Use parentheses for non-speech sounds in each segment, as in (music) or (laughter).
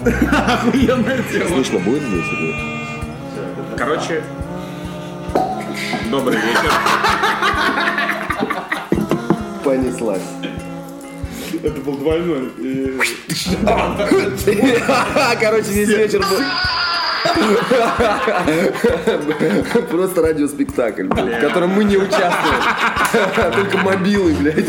Охуенная тема. Слышно будет здесь или? Короче, добрый вечер. Понеслась. Это был двойной. и- (laughs) Короче, весь вечер был... Просто радиоспектакль, блядь, в котором мы не участвуем. (laughs) Только мобилы, блядь.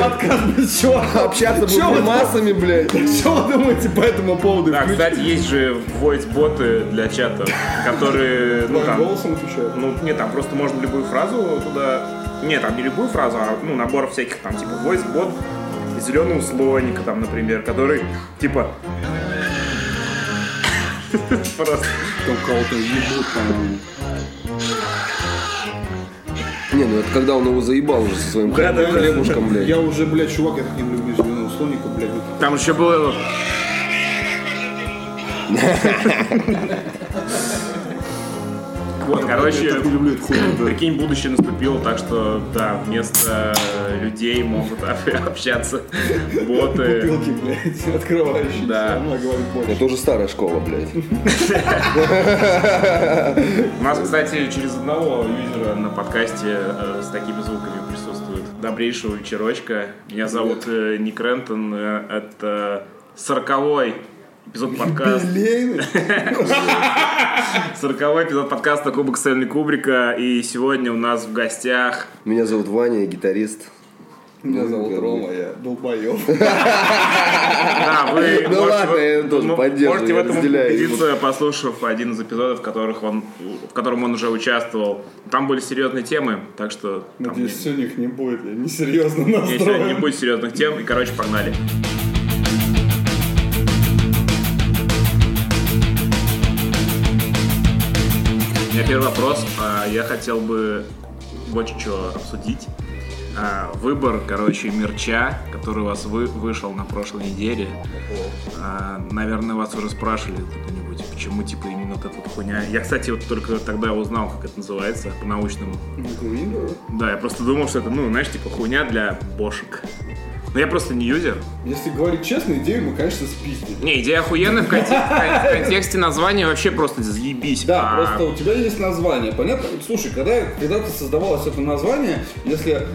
Подкаст без чего? Общаться Чё будем массами, блядь. Что вы думаете по этому поводу? Да, кстати, есть же voice-боты для чата, которые, ну там, голосом отвечают. ну, нет, там просто можно любую фразу туда, нет, там не любую фразу, а, ну, набор всяких там, типа, voice-бот зеленого слоника, там, например, который, типа, (laughs) просто, Там кого-то ебут, по-моему. Не, ну это когда он его заебал уже со своим Да, да, да. хлебушком, блядь. Я уже, блядь, чувак, я так не люблю зеленого слоника, блядь. там еще было, (laughs) вот, Я короче, так не люблю эту хуйню, да. Прикинь, будущее наступило, так что, да, вместо людей могут (laughs) общаться боты. Бутылки, блядь, (laughs) открывающиеся. Да. Она говорит больше. Это уже старая школа, блядь. У нас, кстати, через одного юзера на подкасте э, с такими звуками присутствует. Добрейшего вечерочка. Меня зовут э, Ник Рентон. э, Это сороковой эпизод подкаста. Сороковой эпизод подкаста Кубок Стэнли Кубрика. И сегодня у нас в гостях Меня зовут Ваня, я гитарист. Меня Ну, зовут. Рома, я долбоёб. Да, вы Ну можете, ладно, я тоже ну, поддерживаю, можете в этом убедиться, послушав один из эпизодов, в, которых он, в котором он уже участвовал. Там были серьезные темы, так что там Надеюсь, не- сегодня их не будет. Я несерьезно не- сегодня не настроен. будет серьезных тем. И, короче, погнали. Меня первый вопрос. А, Я хотел бы вот что обсудить. А, Выбор, короче, мерча, который у вас вы, вышел на прошлой неделе. А, Наверное, вас уже спрашивали кто-нибудь, почему, типа, именно вот эта вот хуйня. Я, кстати, вот только тогда узнал, как это называется по-научному. Да, я просто думал, что это, ну, знаешь, типа, хуйня для бошек. Но я просто не юзер. Если говорить честно, идею мы, конечно, спиздили. Не, идея охуенная в, конте- в контексте названия вообще просто заебись. Да, А, просто у тебя есть название. Понятно? Слушай, когда когда-то создавалось это название, если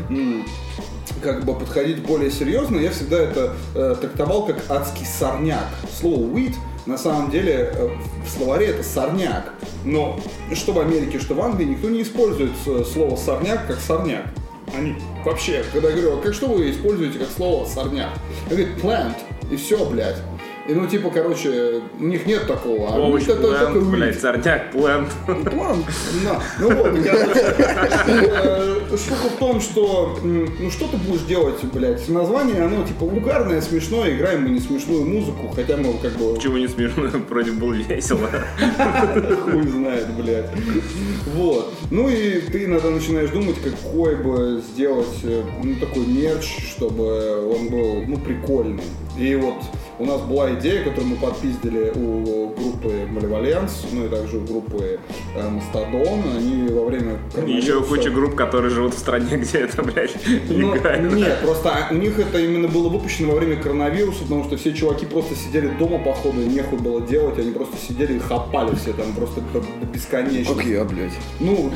как бы подходить более серьезно, я всегда это э, трактовал как адский сорняк. Слово weed на самом деле э, в словаре это сорняк. Но что в Америке, что в Англии, никто не использует э, слово сорняк как сорняк. Они вообще, когда я говорю, а как что вы используете как слово сорняк? Я говорю, plant, и все, блядь. И ну, типа, короче, у них нет такого. А овощ, это плент, weed. блядь, сорняк, плент. План, да. Ну вот, короче, э, штука в том, что, ну что ты будешь делать, блядь, название, оно типа угарное, смешное, играем мы не смешную музыку, хотя мы как бы Почему не смешно? (laughs) Вроде было весело. (laughs) хуй знает, блядь. Вот. Ну и ты иногда начинаешь думать, какой бы сделать, э, ну, такой мерч, чтобы он был, ну, прикольный. И вот у нас была идея, которую мы подпиздили у группы Маливаленс, ну и также у группы э, Мастодон. Они во время И еще коронавируса- куча групп, которые живут в стране, (laughs) где это, блядь, ну, нет, просто у них это именно было выпущено во время коронавируса, потому что все чуваки просто сидели дома, походу, и нехуй было делать, они просто сидели и хапали все там просто бесконечности. Как я, блядь. Ну,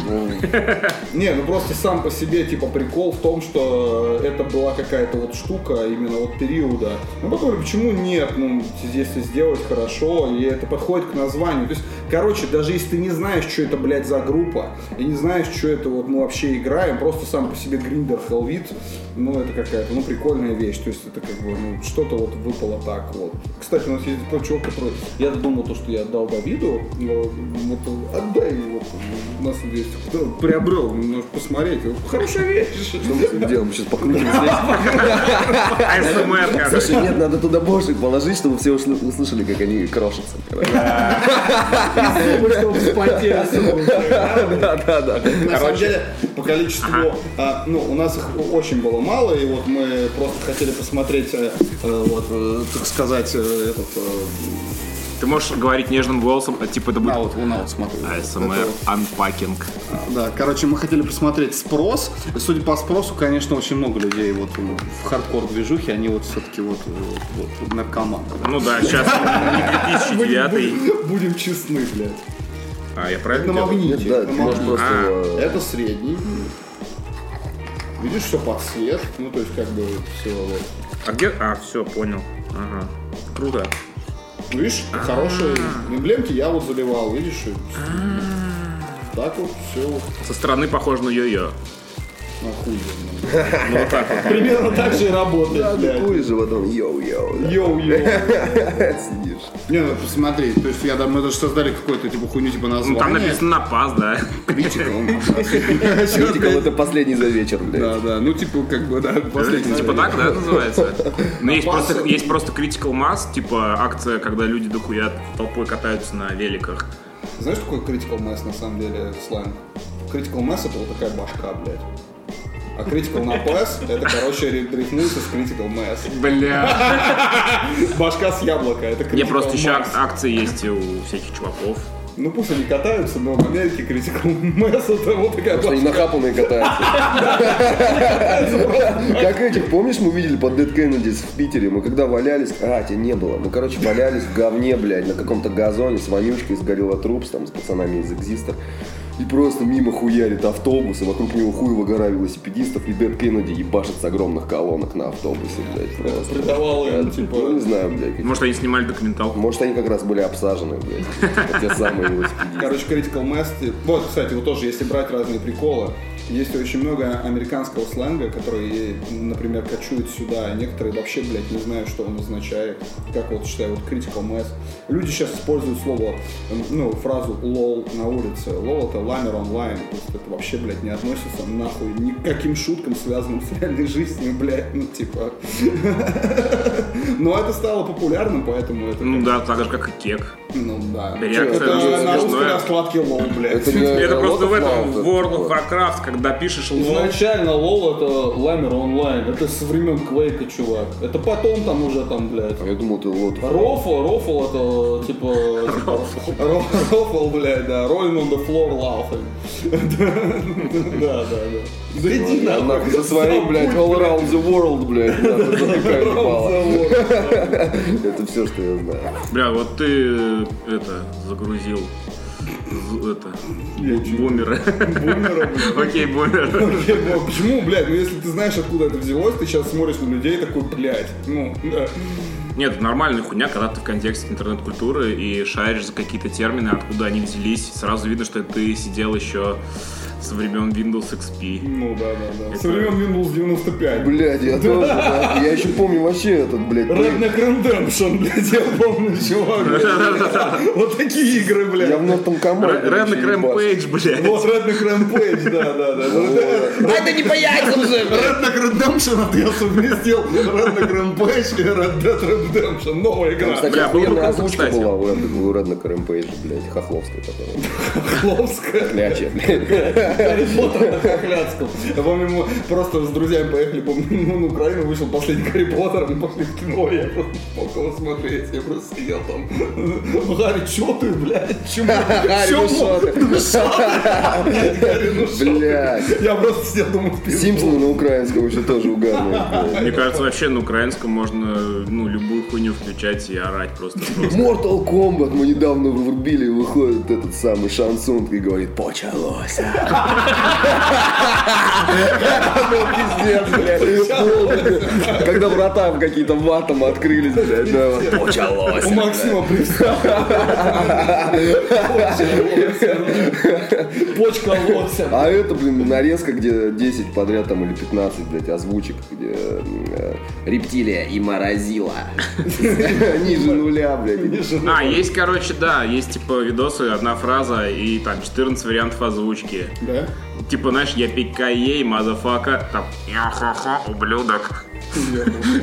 (laughs) не, ну просто сам по себе, типа, прикол в том, что это была какая-то вот штука именно вот периода. Ну, потом, почему нет? Ну, если сделать хорошо, и это подходит к названию. То есть, короче, даже если ты не знаешь, что это, блядь, за группа, и не знаешь, что это вот мы вообще играем, просто сам по себе Гриндер Хелвит, ну, это какая-то, ну, прикольная вещь. То есть, это как бы, ну, что-то вот выпало так вот. Кстати, у нас есть тот чувак, который... Я думал, то, что я отдал Давиду, но вот отдай его. У нас есть... кто Приобрел, может посмотреть. Хорошая вещь. Что мы с ним делаем? Мы сейчас покрутим (laughs) здесь. (laughs) АСМР, короче. Слушай, нет, надо туда бошек положить, чтобы все услышали, как они крошатся. Да, да, да. На самом деле, по количеству, а, ну, у нас их очень было мало, и вот мы просто хотели посмотреть, э, э, вот, э, так сказать, этот, Ты можешь говорить нежным голосом, а, типа это будет А вот, вон, а вот смотри. ASMR Это unpacking. Да, короче, мы хотели посмотреть спрос. Судя по спросу, конечно, очень много людей вот в хардкор движухе, они вот все-таки вот, вот, вот наркоманы. Ну да, сейчас не 2009 Будем, честны, блядь. А, я правильно делаю? магните. Да, просто... А. Это средний. Видишь, все под цвет. Ну, то есть, как бы, все. А где? А, все, понял. Ага. Круто. Видишь, хорошие эмблемки я вот заливал, видишь? и Так вот, все Со стороны похоже на йо-йо. Охуенно. Ну вот так вот. Примерно так же и работает, Да, блядь. такой же потом йоу-йоу. Йоу-йоу. (laughs) Сидишь. Не, ну посмотри, то есть я, да, мы даже создали какую-то типа хуйню типа Ну название. там написано напас, да. Критикал. (laughs) Критикал это последний за вечер, блядь. Да, да, ну типа как бы, да, последний. Типа так, да, называется? (laughs) Но есть просто, есть просто Critical Mass, типа акция, когда люди дохуя толпой катаются на великах. Знаешь, что такое Critical Mass на самом деле сленг? Critical Mass это вот такая башка, блядь. А Critical на PS это, короче, рифмуется с Critical Mass. Бля. (laughs) Башка с яблока, это Critical Не, просто еще акции есть у всяких чуваков. Ну пусть они катаются, но в Америке Critical Mass это вот такая Что они нахапанные катаются. (laughs) Как этих, помнишь, мы видели под Dead Kennedys в Питере? Мы когда валялись, а, тебя не было. Мы, короче, валялись в говне, блядь, на каком-то газоне с вонючкой, с Горилла Трупс, там, с пацанами из Экзистер. И просто мимо хуярит автобус, и вокруг него хуево гора велосипедистов, и Дэд Кеннеди ебашит с огромных колонок на автобусе, блядь, просто. Придавало им, типа- Ну, не знаю, блядь. Может, они снимали документалку. Может, они как раз были обсажены, блядь. Те самые (laughs) велосипедисты. Короче, Critical Mass. Вот, кстати, вот тоже, если брать разные приколы, есть очень много американского сленга, который, например, кочует сюда. Некоторые вообще, блядь, не знают, что он означает. Как вот, считаю, вот Critical Mass. Люди сейчас используют слово, м, ну, фразу лол на улице. Лол это ламер онлайн. То есть это вообще, блядь, не относится нахуй ни к каким шуткам, связанным с реальной жизнью, блядь. Ну, типа. (laughs) Но это стало популярным, поэтому это... Ну да, так же, как и кек. Ну да. Реакция это очень на русской смешная. раскладке лол, блядь. Это не Это просто в этом в World of это Warcraft, когда пишешь лол. Изначально лол это ламер онлайн. Это со времен Квейка, чувак. Это потом там уже там, блядь. А Я думал, ты вот. Рофл, рофл это типа... типа, ро- Рофл, блядь, да. Rolling on the floor laughing. Да, (laughs) да, да. Да иди нахуй. со своим, блядь, all around the world, блядь. (laughs) Это все, что я знаю. Бля, вот ты это загрузил это бумеры. Бумера. Окей, бумер. Вообще, ну, Почему, блядь, ну если ты знаешь, откуда это взялось, ты сейчас смотришь на людей такой, блядь, ну. Нет, нормальная хуйня, когда ты в контексте интернет-культуры и шаришь за какие-то термины, откуда они взялись, сразу видно, что ты сидел еще со времен Windows XP. Ну да, да, да. Со времен Windows 95. Блядь, я тоже, да. (laughs) Я еще помню вообще этот, блядь, Redneck Redemption, блядь, я помню, чувак. блядь. Вот такие игры, я в блядь. Нортон команде. Redneck Rampage, блядь. Вот Redneck Rampage, да, да, да. Это не по яйцам же, Redneck Redemption, это я совместил Redneck Rampage и Red Dead Redemption. Новая игра. Кстати, охуенная озвучка была у Red- у Redneck Rampage, блядь, хохловская которая. Хлопская. Клячья, блядь. Гарри Поттер на Хохлядском. Я помню, мы просто с друзьями поехали, помню, на Украину вышел последний Гарри Поттер, мы пошли в кино, я просто мог его смотреть, я просто сидел там. Гарри, чё ты, блядь? Чему? (laughs) Гарри, ну шо ты? Ну шо ты? Блядь, ну шо ты? Блядь. Я просто сидел, думал. Симпсоны на украинском еще тоже угарные. блядь. (laughs) Мне кажется, вообще на украинском можно ну, любую хуйню включать и орать просто. просто. Mortal Kombat мы недавно врубили, и выходит этот самый шансон и говорит «Почалось». Ну, пиздец, блядь. полный. Когда врата какие-то ватом открылись, блядь, да, «Почалось». У Максима приставка. Почка лося. А это, блин, нарезка, где 10 подряд там или 15, блядь, озвучек, где э, рептилия и морозила. Ниже нуля, блядь. А, есть, короче, да, есть типа видосы, одна фраза и там 14 вариантов озвучки. Да? Типа, знаешь, yippee-ki-yay, motherfucker, там, я ха-ха, ублюдок.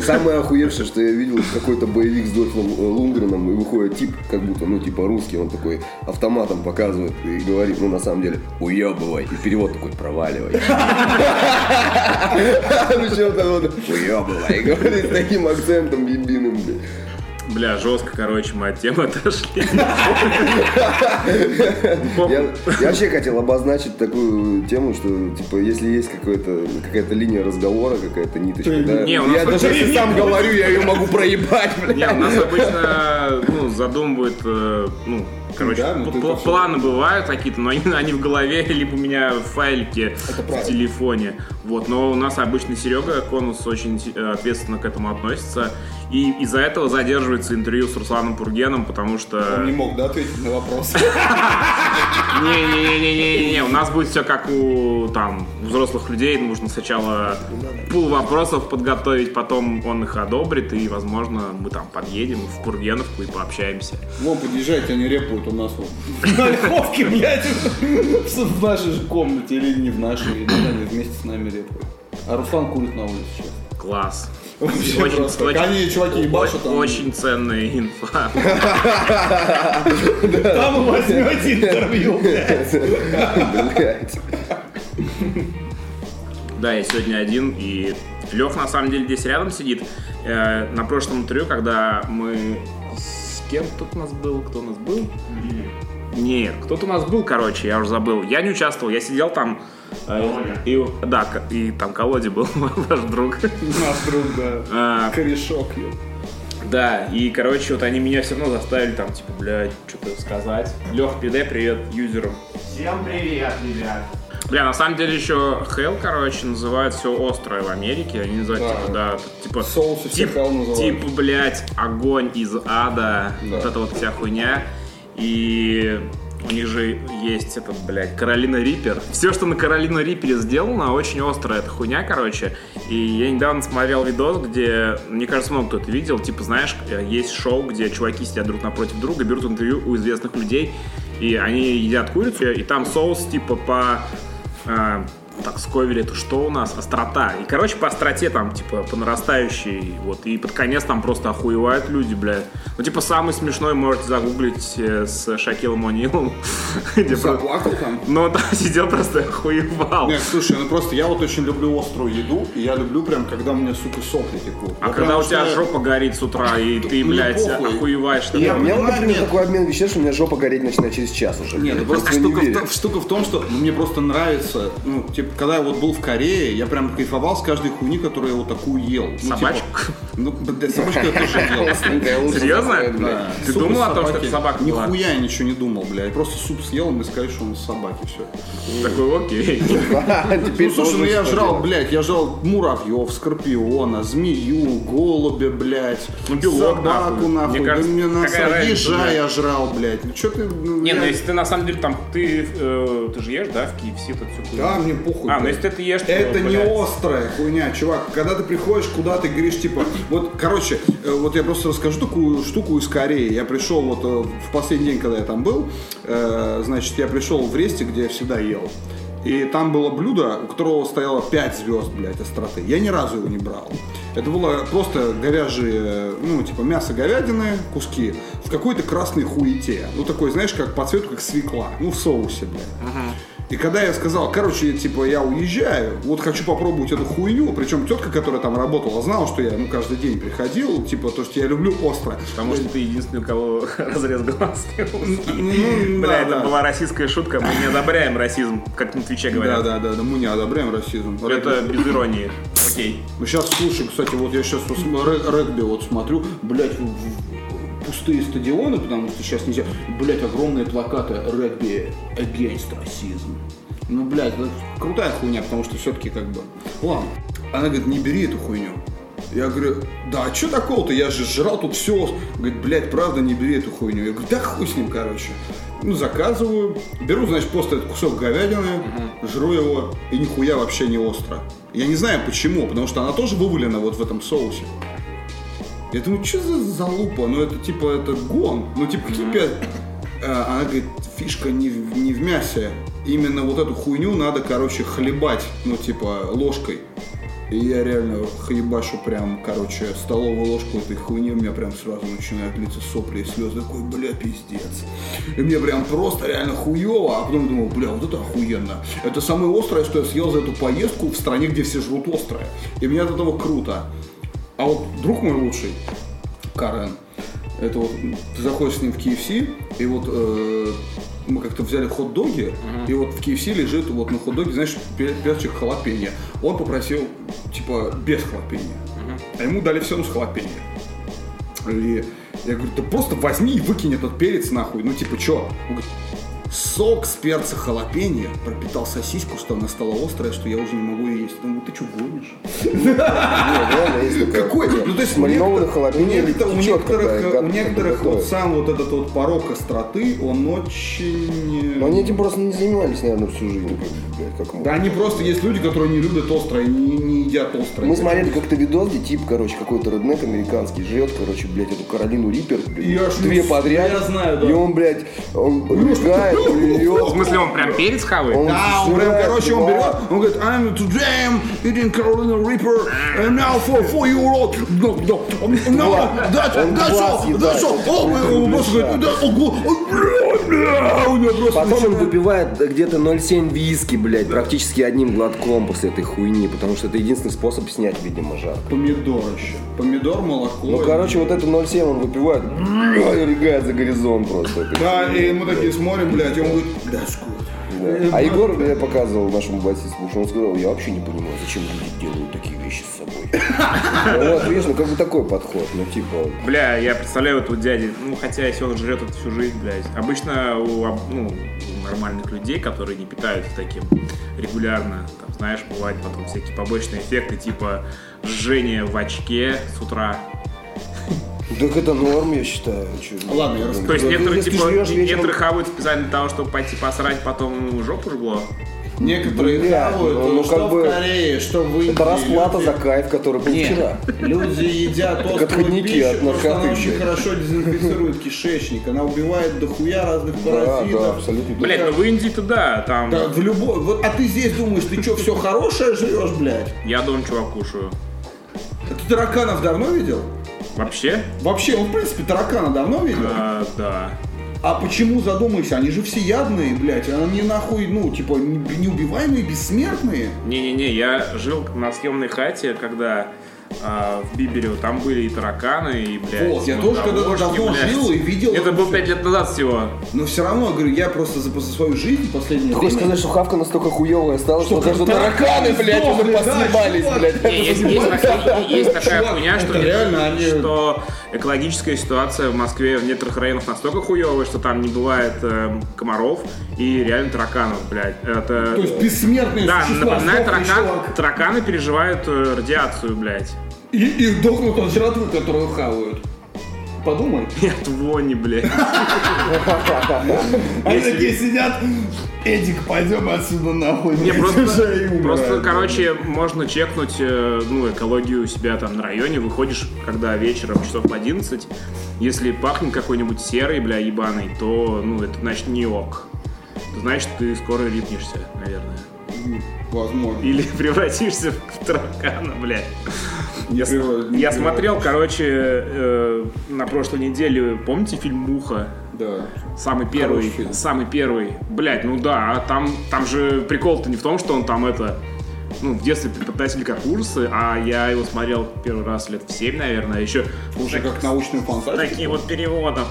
Самое охуевшее, что я видел, какой-то боевик с Дольфом Лунгреном, и выходит тип, как будто, ну, типа русский, он такой автоматом показывает и говорит, ну, на самом деле, уебывай. И перевод такой, проваливай. Ну, (laughs) что там вот, уебывай. Говорит с таким акцентом ебиным, блядь. Бля, жестко, короче, мы от темы (laughs) отошли. Я, вообще хотел обозначить такую тему, что, типа, если есть какая-то линия разговора, какая-то ниточка, да, я даже если сам говорю, я ее могу проебать, блядь. (laughs) Не, у нас обычно ну, задумывают, э, ну, короче, Да, ну планы бывают какие-то, но они, они в голове, (laughs) либо у меня в файлике в телефоне. Вот, но у нас обычно Серега Конус очень э, ответственно к этому относится. И из-за этого задерживается интервью с Русланом Пургеном, потому что... Он не мог, да, ответить на вопрос. (laughs) Не-не-не-не-не, у нас будет все как у там взрослых людей. Нужно сначала пул вопросов подготовить, потом он их одобрит, и, возможно, мы там подъедем в Пургеновку и пообщаемся. Вон, подъезжайте, они репают у нас вот. (laughs) На Львовке, блядь. В нашей же комнате или не в нашей. Они вместе с нами репают. А Руслан курит на улице сейчас. Класс. Вообще просто. Они, чуваки, ебашут там. Очень ценная инфа. Там вы возьмете интервью, блядь. Да, я сегодня один, и Лех на самом деле здесь рядом сидит. Э, на прошлом интервью, когда мы с кем кто у нас был, кто у нас был? Нет, кто-то у нас был, короче, я уже забыл. Я не участвовал, я сидел там. И, да, и там Колоде был (laughs) ваш друг. Наш друг, да. А, Корешок, ёп. Да, и, короче, вот они меня все равно заставили там, типа, блядь, что-то сказать. Лех, передай привет юзерам. Всем привет, ребят. Бля, на самом деле еще Hell, короче, называют все острое в Америке. Они называют, Да. типа, да, типа... Соусы все тип- Hell называют. Типа, блядь, огонь из ада. Да. Вот эта вот вся хуйня. И у них же есть этот, блядь, Каролина Риппер. Все, что на Каролина Риппере сделано, очень острая эта хуйня, короче. И я недавно смотрел видос, где, мне кажется, много кто это видел. Типа, знаешь, э, есть шоу, где чуваки сидят друг напротив друга, берут интервью у известных людей, и они едят курицу, и там соус, типа, по а, так, Сковель, это что у нас? Острота. И, короче, по остроте там, типа, по нарастающей, вот, и под конец там просто охуевают люди, блядь. Ну, типа, самый смешной можете загуглить э, с Шакилом О'Нилом. (laughs) где про- Заплакал там. Но он там (laughs) сидел просто охуевал. Нет, слушай, ну просто я вот очень люблю острую еду, и я люблю прям, когда у меня, сука, сопли текут. А когда у тебя жопа горит с утра, и ты, Мне блядь, охуеваешь, что Я У меня, вот, понимаю, например, такой обмен веществ, у меня жопа гореть начинает через час уже. Нет, ну просто штука в, том- штука в том, что ну, мне просто нравится, ну, типа, когда я вот был в Корее, я прям кайфовал с каждой хуйни, которую я вот такую ел. Ну, Собачку? Типа, ну, да, собачку я тоже ел. (laughs) Серьезно? Да. Ты Суп думал о том, что это собака была? Нихуя я ничего не думал, бля. Я просто суп съел, и мне сказали, что он из собаки, все. Такой, окей. (laughs) Ну, слушай, ну я жрал, блядь, я жрал муравьев, скорпиона, змею, голубя, блядь. Ну, собаку, нахуй. нахуй. Мне кажется, да мне разница, Ежа я жрал, блядь. Ну, что ты... ну, Не, ну если ты на самом деле там, ты, э, ты же ешь, да, в KFC, тут всю хуйню? Да, мне похуй. А, ну если ты ешь, то, Это не блядь, острая хуйня, чувак. Когда ты приходишь куда-то и говоришь, типа, вот, короче, э, вот я просто расскажу такую штуку из Кореи. Я пришел вот э, в последний день, когда я там был, э, значит, я пришел в Ресте, где я всегда ел. И там было блюдо, у которого стояло 5 звезд, блядь, остроты. Я ни разу его не брал. Это было просто говяжье, ну, типа мясо говядины, куски, в какой-то красной хуете. Ну, такой, знаешь, как по цвету, как свекла. Ну, в соусе, блядь. И когда я сказал, короче, типа, я уезжаю, вот хочу попробовать эту хуйню, причем тетка, которая там работала, знала, что я, ну, каждый день приходил, типа, то, что я люблю острое. Потому что ты единственный, у кого (laughs) разрез глаз. Ну, Бля, это да. была российская шутка, мы не одобряем расизм, как на Твиче говорят. да, да, да, мы не одобряем расизм. Это без иронии. Окей. Ну, сейчас, слушай, кстати, вот я сейчас регби вот смотрю, блядь, пустые стадионы, потому что сейчас нельзя, блядь, огромные плакаты регби against расизм. Ну, блядь, это крутая хуйня, потому что все-таки как бы... Ладно. Она говорит, не бери эту хуйню. Я говорю, да, а что такого-то? Я же жрал тут все. Говорит, блядь, правда, не бери эту хуйню. Я говорю, да хуй с ним, короче. Ну, заказываю, беру, значит, просто этот кусок говядины, жру его, и нихуя вообще не остро. Я не знаю почему, потому что она тоже вывалена вот в этом соусе. Я думаю, что за залупа? Ну, это типа, это гон. Ну, типа, какие пять... А, Она говорит, фишка не в, не в мясе. Именно вот эту хуйню надо, короче, хлебать, ну, типа, ложкой. И я реально хлебашу прям, короче, столовую ложку этой хуйни, у меня прям сразу начинают литься сопли и слезы. Такой, бля, пиздец. И мне прям просто реально хуево, а потом думаю, бля, вот это охуенно. Это самое острое, что я съел за эту поездку в стране, где все жрут острое. И мне от этого круто. А вот друг мой лучший, Карен, Это вот ты заходишь с ним в KFC, и вот э, мы как-то взяли хот-доги, и вот в KFC лежит вот на хот-доге, знаешь, пе- перчик халапеньо. Он попросил, типа, без халапеньо. А ему дали все равно с халапеньо. И я говорю, да просто возьми и выкинь этот перец нахуй. Ну типа, чё? Он говорит, сок с перца халапеньо пропитал сосиску, что она стала острая, что я уже не могу ее есть. Думаю, ты что гонишь? Какой? Ну, то есть у некоторых, у некоторых вот сам вот этот вот порог остроты, он очень... Но они этим просто не занимались, наверное, всю жизнь. Да, они просто есть люди, которые не любят острое, не, едят острое. Мы смотрели как-то видос, где тип, короче, какой-то реднек американский жрет, короче, блядь, эту Каролину Риппер, две подряд. я знаю, да. И он, блядь, он В смысле, он прям перец хавает? Он Да, он прям, короче, он берет, он говорит, I'm today I'm eating Carolina Reaper, and now for four year old, no, no, no, that, Он that's all, that's all, это О, просто он просто говорит, да, ого, о, бля, бля, у него просто Потом он выпивает где-то 0,7 виски, блядь, практически одним глотком после этой хуйни, потому что это единственный способ снять, видимо, жар. Помидор еще, помидор, молоко. Ну, короче, вот это 0,7 он выпивает, и рыгает за горизонт просто. Да, и мы такие смотрим, блядь, и он говорит, that's good. Да. А Егор мне показывал нашему басисту, потому что он сказал, я вообще не понимаю, зачем люди делают такие вещи с собой. (laughs) Ну Вот, видишь, ну как бы такой подход, ну типа, Бля, я представляю этого дяди, ну хотя если он жрет это всю жизнь, блядь. Обычно у, ну, у нормальных людей, которые не питаются таким регулярно, там, знаешь, бывают потом всякие побочные эффекты, типа жжение в очке с утра. Так это норм, я считаю. Чё, Ладно, я ну, расскажу. То есть ну, некоторые, если типа, вечером- некоторые хавают специально для того, чтобы пойти посрать, потом жопу жгло. Некоторые Бля, хавают, ну, ну, что как в бы Корее, что в Индии. Это расплата за кайф, который был Нет, вчера. люди едят острую отходники пищу, от потому что она наркоты, очень блядь. хорошо дезинфицирует кишечник. Она убивает дохуя разных Да, паразитов. да, абсолютно. Блядь, ну в Индии-то да, там... Да, в любой... Вот, а ты здесь думаешь, ты что, все хорошее жрешь, блядь? Я дом чувак кушаю. А ты тараканов давно видел? Вообще? Вообще, он, в принципе, таракана давно видел? А, да. А почему задумайся? Они же всеядные, блядь. Они нахуй, ну, типа, не- неубиваемые, бессмертные. Не-не-не, я жил на съемной хате, когда а, в Бибере там были и тараканы, и, блядь, Вот, я тоже когда-то давно блядь. жил и видел Это было всё. пять лет назад всего. Но все равно, говорю, я просто за, за свою жизнь последнее Ты хочешь время... сказать, что хавка настолько хуевая стала, что, Что даже тараканы блядь, уже сдохли, да, блядь. Не, есть, есть такая, есть такая хуйня, что, реально они- что экологическая ситуация в Москве в некоторых районах настолько хуевая, что там не бывает эм, комаров и реально тараканов, блядь. Это... То есть бессмертные да, сдохли, таракан, тараканы переживают э, радиацию, блядь. И, и дохнут от жратвы, которую хавают. Подумай. (laughs) От вони, блядь. (laughs) Они такие сидят, Эдик, пойдем отсюда нахуй. Не, (laughs) просто, просто, короче, можно чекнуть, э, ну, экологию у себя там на районе, выходишь, когда вечером, часов в 11, если пахнет какой-нибудь серый, бля, ебаный, то, ну, это значит не ок. Значит, ты скоро рипнешься, наверное. Возможно. Или (laughs) превратишься в таракана, блядь. Я, не я смотрел, короче, э, на прошлой неделе, помните фильм «Муха»? Да. Самый первый, самый первый. Блять, ну да, а там, там же прикол-то не в том, что он там это, ну, в детстве преподаватель как курсы, а я его смотрел первый раз лет в 7, наверное, еще Уже как научную фантастику. такие вот переводов.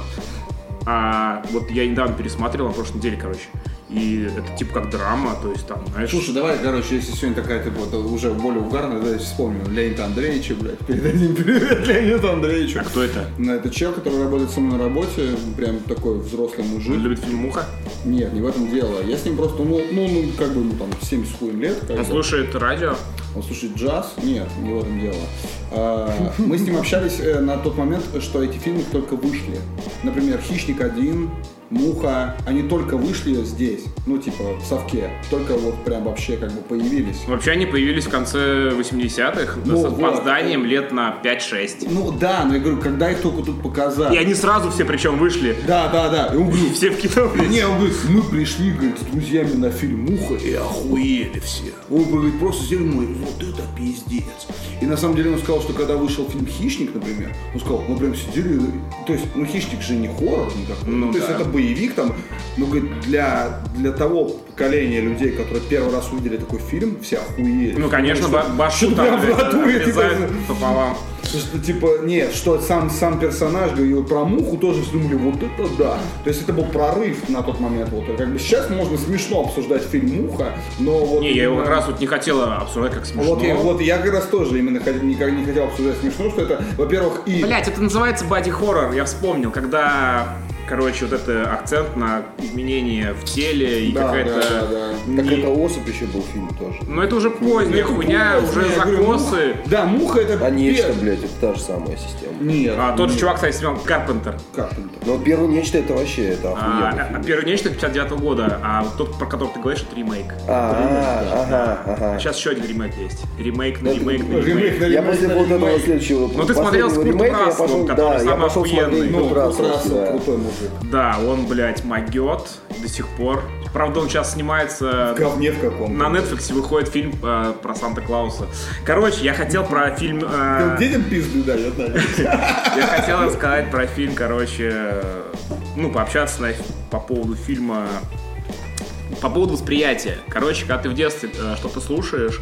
А вот я недавно пересмотрел на прошлой неделе, короче. И это типа как драма, то есть там, знаешь... Слушай, давай, короче, если сегодня такая типа вот, уже более угарная, давайте вспомним Леонида Андреевича, блядь. Передадим привет Леониду Андреевичу. А кто это? Ну, это чел, который работает со мной на работе, прям такой взрослый мужик. Он любит фильм «Муха»? Нет, не в этом дело. Я с ним просто, ну, ну, ну как бы, ну, там, 70 с хуем лет. Он бы. слушает радио? Он слушает джаз? Нет, не в этом дело. А, Мы с ним общались э, на тот момент, что эти фильмы только вышли. Например, «Хищник 1», «Муха», они только вышли здесь, ну, типа, в совке. Только вот прям вообще как бы появились. Вообще они появились в конце 80-х Ну, с вот. опозданием лет на 5-6. Ну да, но я говорю, когда их только тут показали. И они сразу все причем вышли. Да, да, да. И он говорит, Все в кино, блядь. Не, он говорит, мы пришли, говорит, с друзьями на фильм «Муха» и охуели все. Он говорит, просто сделали мой, вот это пиздец. И на самом деле он сказал, что когда вышел фильм «Хищник», например, он сказал, мы прям сидели, то есть, ну «Хищник» же не хоррор никакой, Ну то есть да. это боевик там, ну, говорит, для, для того поколения людей, которые первый раз увидели такой фильм, все охуели. Ну, конечно, Что- ба- башку что (laughs) там натуре, типа, пополам. Что, типа, нет, что сам, сам персонаж, говорил про муху, тоже думали, вот это да. То есть это был прорыв на тот момент. Вот. Как бы сейчас можно смешно обсуждать фильм «Муха», но вот... Не, я его именно- как раз вот не хотела обсуждать как смешно. Вот, я, вот я как раз тоже именно никак не хотел обсуждать смешно, что это, во-первых, и... Блять, это называется боди-хоррор, я вспомнил, когда, короче, вот это акцент на изменение в теле и Да, какая-то... да, да, да. Так не- это особь еще был фильм тоже. Ну это уже поздняя Это хуйня, поздно, уже я говорю, закосы. муха- Да, муха это... А нечто, пер- блядь, это та же самая система. Нет. А тот же нет. чувак, кстати, снял Карпентер. Карпентер. Но первый нечто это вообще это А, а первый нечто 59 года, а вот тот, про который ты говоришь, это ремейк. А, ага, А ага. сейчас еще один ремейк есть. Ремейк на ремейк на Ремейк Я после вот этого следующего Ну, ты смотрел с Куртом я Расселом, который да, я самый пошел смотреть охуенный. Ну, Курт Рассел, да. крутой мужик. Да, он, блядь, могет до сих пор. Правда, он сейчас снимается... В говне в каком На Netflix выходит фильм э, про Санта-Клауса. Короче, я хотел про фильм... э, Детям пизды дает, наверное. (laughs) я хотел рассказать про фильм, короче... Ну, пообщаться по поводу фильма... По поводу восприятия. Короче, когда ты в детстве э, что-то слушаешь,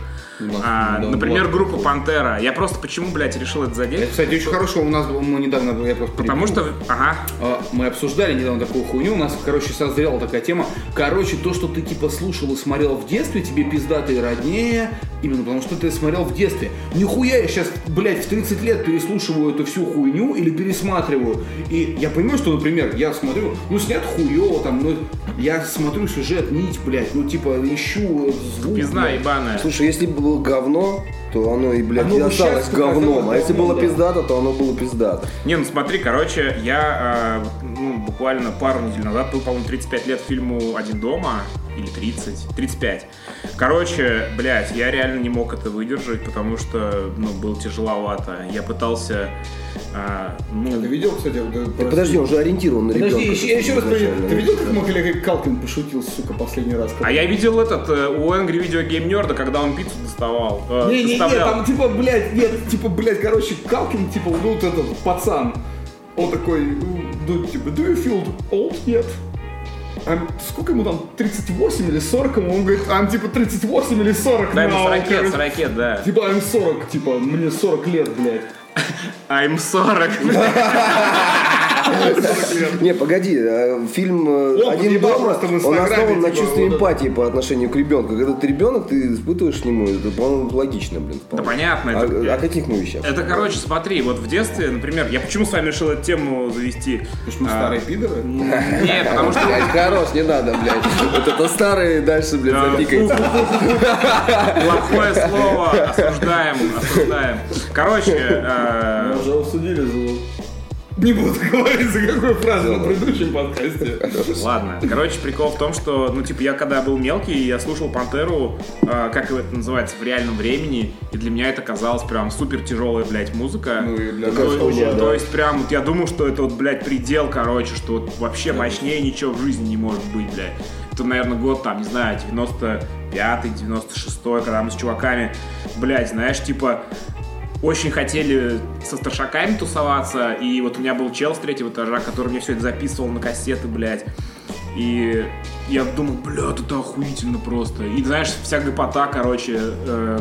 а, да, например, вот. группу Пантера. Я просто почему, блядь, решил это Это, задеть? кстати, очень хорошо. У нас мы недавно, я просто Потому что, ага, А, Мы обсуждали недавно такую хуйню, у нас, короче, созрела такая тема. Короче, то, что ты типа слушал и смотрел в детстве, тебе пиздатый роднее, именно потому что ты смотрел в детстве. Нихуя я сейчас, блядь, в 30 лет переслушиваю эту всю хуйню или пересматриваю. И я понимаю, что, например, я смотрю, ну снят хуево там, ну я смотрю сюжет, нить, блядь, ну типа ищу звук. пизна ебаная. Слушай, если бы было говно, то оно и, блядь, Оно и бы осталось щас говном. А если было да. пиздато, то оно было пиздато. Не, ну смотри, короче, я э, ну, буквально пару недель назад был, по-моему, 35 лет фильму «Один дома» или 30, 35. Короче, блядь, я реально не мог это выдержать, потому что, ну, было тяжеловато. Я пытался, э, ну, Ты видел, кстати, это- Так подожди, он же ориентирован на ребенка. Подожди, еще, я еще раз проверю. Ты видел, как Макалей Калкин пошутил, сука, последний раз? А я видел этот э, у Angry Video Game Nerd, когда он пиццу доставал. э, Не, не, не, там типа, блядь, нет, типа, блядь, короче, Калкин, типа, ну вот этот пацан, он такой, ну, типа, do you feel old yet? I'm- сколько ему там, 38 или 40 ему? Он говорит, I'm типа 38 или 40 Да, ему now», 40 лет, короче. 40 лет, да. Типа, I'm 40, типа, мне 40 лет, блядь. (laughs) I'm 40. (laughs) Не, погоди, э, фильм э, «Один дома», он основан на типа, чувстве эмпатии по отношению к ребенку. Когда ты ребенок, ты испытываешь к нему, это, по-моему, логично, блин. Да понятно. А, это- о каких мы вещах? Это, короче, смотри, вот в детстве, например, я почему с вами решил эту тему завести? Потому что мы А, старые пидоры. (laughs) Нет, потому что Блядь, хорош, не надо, блядь. Вот это старые дальше, блядь, запикается. плохое слово осуждаем, осуждаем. Короче, э, Мы уже обсудили. Не буду говорить, за какую фразу на предыдущем подкасте. ладно. Короче, прикол в том, что, ну, типа, я когда был мелкий, я слушал Пантеру, э, как это называется, в реальном времени, и для меня это казалось прям супер тяжелая, блядь, музыка. Ну и для нас То, хуйня, то да. есть прям вот я думал, что это вот, блядь, предел, короче, что вот вообще мощнее ничего в жизни не может быть, блядь. Это, наверное, год там, не знаю, 95-й, 96-й, когда мы с чуваками, блядь, знаешь, типа, очень хотели со старшаками тусоваться, и вот у меня был чел с третьего этажа, который мне все это записывал на кассеты, блядь. И я думал, блядь, это охуительно просто. И знаешь, вся гопота, короче, э,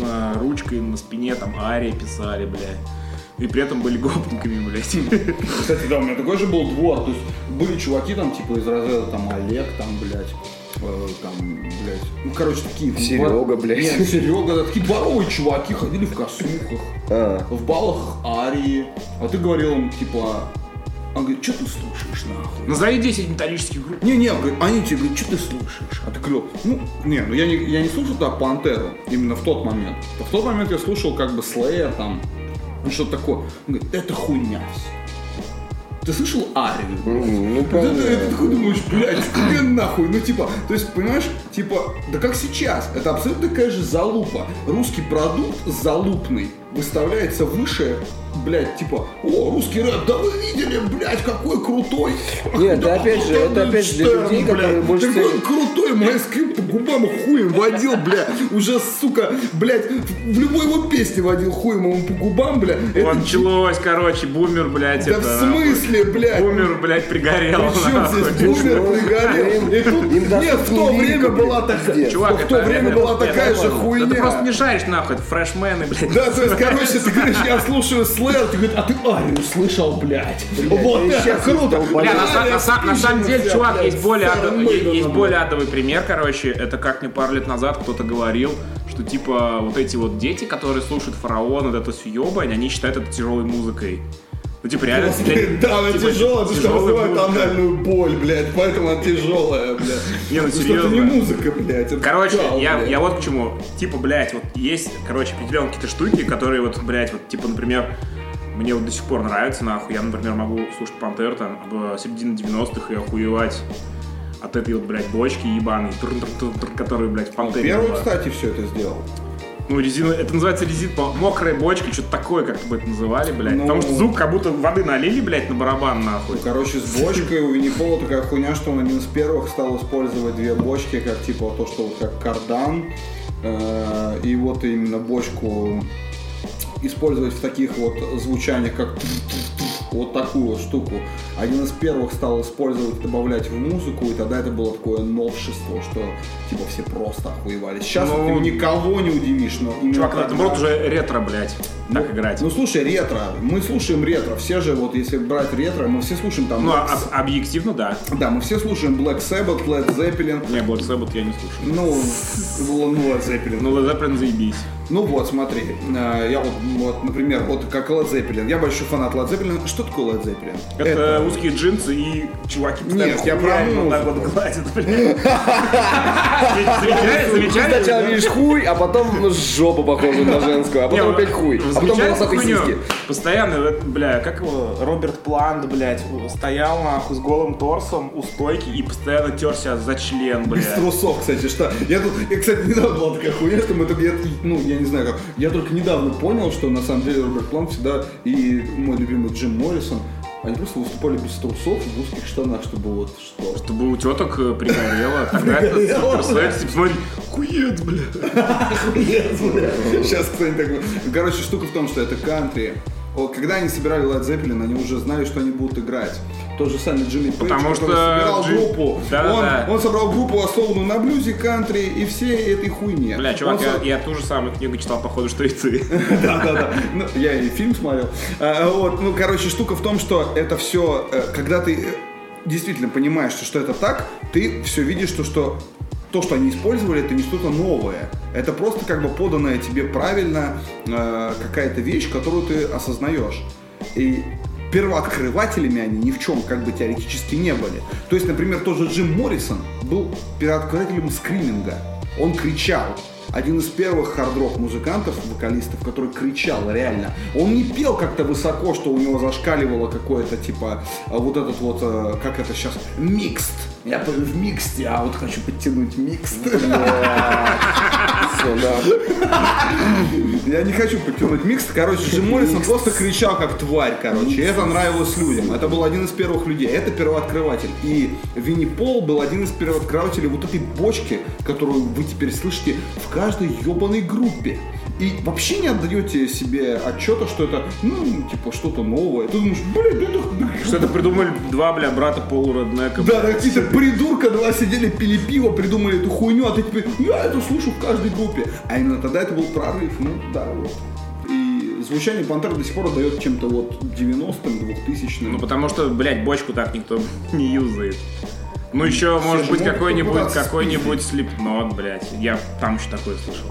на ручкой на спине там ария писали, блядь. И при этом были гопниками, блядь. Кстати, да, у меня такой же был двор. То есть были чуваки там, типа, из разряда там Олег, там, блядь, э, там, блядь, ну, короче, такие... Серега, блядь. Нет, Серега, да, такие дворовые чуваки ходили в косухах, А, в балах арии. А ты говорил им, типа, он говорит, что ты слушаешь, нахуй? Назови 10 металлических групп. Не-не, они тебе говорят, что ты слушаешь? А ты говорил, ну, не, ну я не, я не слушал тогда Пантеру, именно в тот момент. В тот момент я слушал как бы Slayer там, ну что-то такое. Он говорит, это хуйня все. Ты слышал Арию? м, ну, Да, ты, ты такой думаешь, блядь, тебе нахуй, ну типа, то есть, понимаешь, типа, да как сейчас, это абсолютно такая же залупа. Русский продукт залупный выставляется выше блядь, типа, о, русский рэп, да вы видели, блядь, какой крутой. Нет, Да, опять же, это опять же для людей, которые блядь, больше Такой крутой, скрип по губам хуем водил, бля. Уже, сука, блядь, в любой его песне водил хуем ему по губам, бля. Это Вот началось, короче, бумер, блядь, Да это. в смысле, блядь? Бумер, блядь, пригорел. Причем здесь бумер Ну, пригорел? И тут, нет, в то время блядь, была такая. Чувак, в то это- время была такая же хуйня. Да ты просто не шаришь, нахуй, фрешмены, блядь. Да, то есть, короче, ты говоришь, я слушаю слэр, ты говоришь, а ты Арию слышал, блядь. Вот это круто. Бля, на, са- на са- на самом деле, чувак, есть более, адовый пример, короче, это как мне пару лет назад кто-то говорил, что типа вот эти вот дети, которые слушают фараона, вот эту съебань, они считают это тяжелой музыкой. Ну, типа, реально... Да, она типа, тяжелая, потому что вызывает анальную боль, блядь, поэтому она тяжелая, блядь. Не, ну, Потому что это не серьезно. музыка, блядь. Короче, я, я вот к чему. Типа, блядь, вот есть, короче, определенные какие-то штуки, которые вот, блядь, вот, типа, например, мне вот до сих пор нравятся, нахуй. Я, например, могу слушать Пантер там в середине 90-х и охуевать от этой вот, блядь, бочки ебаной, которая, блядь, в Пантере Первый, кстати, все это сделал. Ну, резина, это называется резина, мокрая бочка, что-то такое, как бы это называли, блядь. Ну. Потому что звук как будто воды налили, блядь, на барабан, нахуй. Ну, короче, с бочкой у Винни такая хуйня, что он один из первых стал использовать две бочки, как типа то, что вот как кардан, э, и вот именно бочку использовать в таких вот звучаниях, как вот такую вот штуку. Один из первых стал использовать, добавлять в музыку, и тогда это было такое новшество, что типа все просто охуевали. Сейчас Ну, ты никого не удивишь, но именно Чувак, это тогда- наоборот уже ретро, блядь, так играть. Ну слушай, ретро. Мы слушаем ретро. Все же, вот если брать ретро, мы все слушаем там. Ну, Black об- объективно, да. Да, мы все слушаем Black Sabbath, Led Zeppelin. Не, Black Sabbath я не слушаю. Ну, ну, Led Zeppelin. Ну, Led Zeppelin заебись. Ну вот, смотри, э, я вот, вот, например, вот как Led Zeppelin. Я большой фанат Led Zeppelin. Что такое Led Zeppelin? Это, узкие джинсы и чуваки Нет, я про вот так вот музыку. гладят, блядь. Замечали? Сначала Замечали? видишь хуй, а потом ну, жопу похожую на женскую, а потом опять хуй, а потом волосатые сиськи. Постоянно, бля, как его, Роберт Плант, блядь, стоял нахуй с голым торсом у стойки и постоянно терся за член, Без блядь. трусов, кстати, что я тут, я, кстати, недавно была такая хуйня, что мы я, ну, я не знаю как, я только недавно понял, что на самом деле Роберт Плант всегда и мой любимый Джим Моррисон, они просто выступали без трусов в узких штанах, чтобы вот что. Чтобы у теток э, пригорело, тогда (laughs) это Пригорело, супер секси. Посмотри, хуец, бля. Сейчас, кстати, так... Короче, штука в том, что это кантри. Когда они собирали Led Zeppelin, они уже знали, что они будут играть. Тот же самый Джимми Пейдж, Потому который что собирал Джим- группу. Да-да-да. он, он собрал группу, основанную на блюзе, кантри и всей этой хуйне. Бля, чувак, Он я, со- я ту же самую книгу читал, походу, что и ты. (laughs) Да, да, да. Ну, я и фильм смотрел. А, вот, ну, короче, штука в том, что это все, когда ты э, действительно понимаешь, что, что это так, ты все видишь, что, что то, что они использовали, это не что-то новое. Это просто как бы поданная тебе правильно э, какая-то вещь, которую ты осознаешь. И первооткрывателями они ни в чем как бы теоретически не были. То есть, например, тот же Джим Моррисон был первооткрывателем скриминга. Он кричал. Один из первых хард-рок музыкантов, вокалистов, который кричал реально. Он не пел как-то высоко, что у него зашкаливало какое-то типа а, вот этот вот, э, как это сейчас, микст. Я пою в миксте, а вот хочу подтянуть микст. Всё, да. Я не хочу подтянуть микс. Короче, Джим Моррисон просто кричал как тварь, короче. И это нравилось людям. Это был один из первых людей. Это первооткрыватель. И Винни Пол был один из первооткрывателей вот этой бочки, которую вы теперь слышите в каждой ебаной группе. И вообще не отдаете себе отчета, что это, ну, типа, что-то новое. Ты думаешь, блин, да это... Что это придумали два, бля, брата полуреднека. Да, да, какие-то придурка два сидели, пили пиво, придумали эту хуйню, а ты теперь, я это слышу в каждой группе. А именно тогда это был прорыв, ну да, вот. И звучание Пантера до сих пор дает чем-то вот 90-м, 2000-м. Ну, потому что, блядь, бочку так никто (laughs) не юзает. Ну, еще, может же быть, какой-нибудь, какой-нибудь слепнот, блядь. Я там еще такое слышал.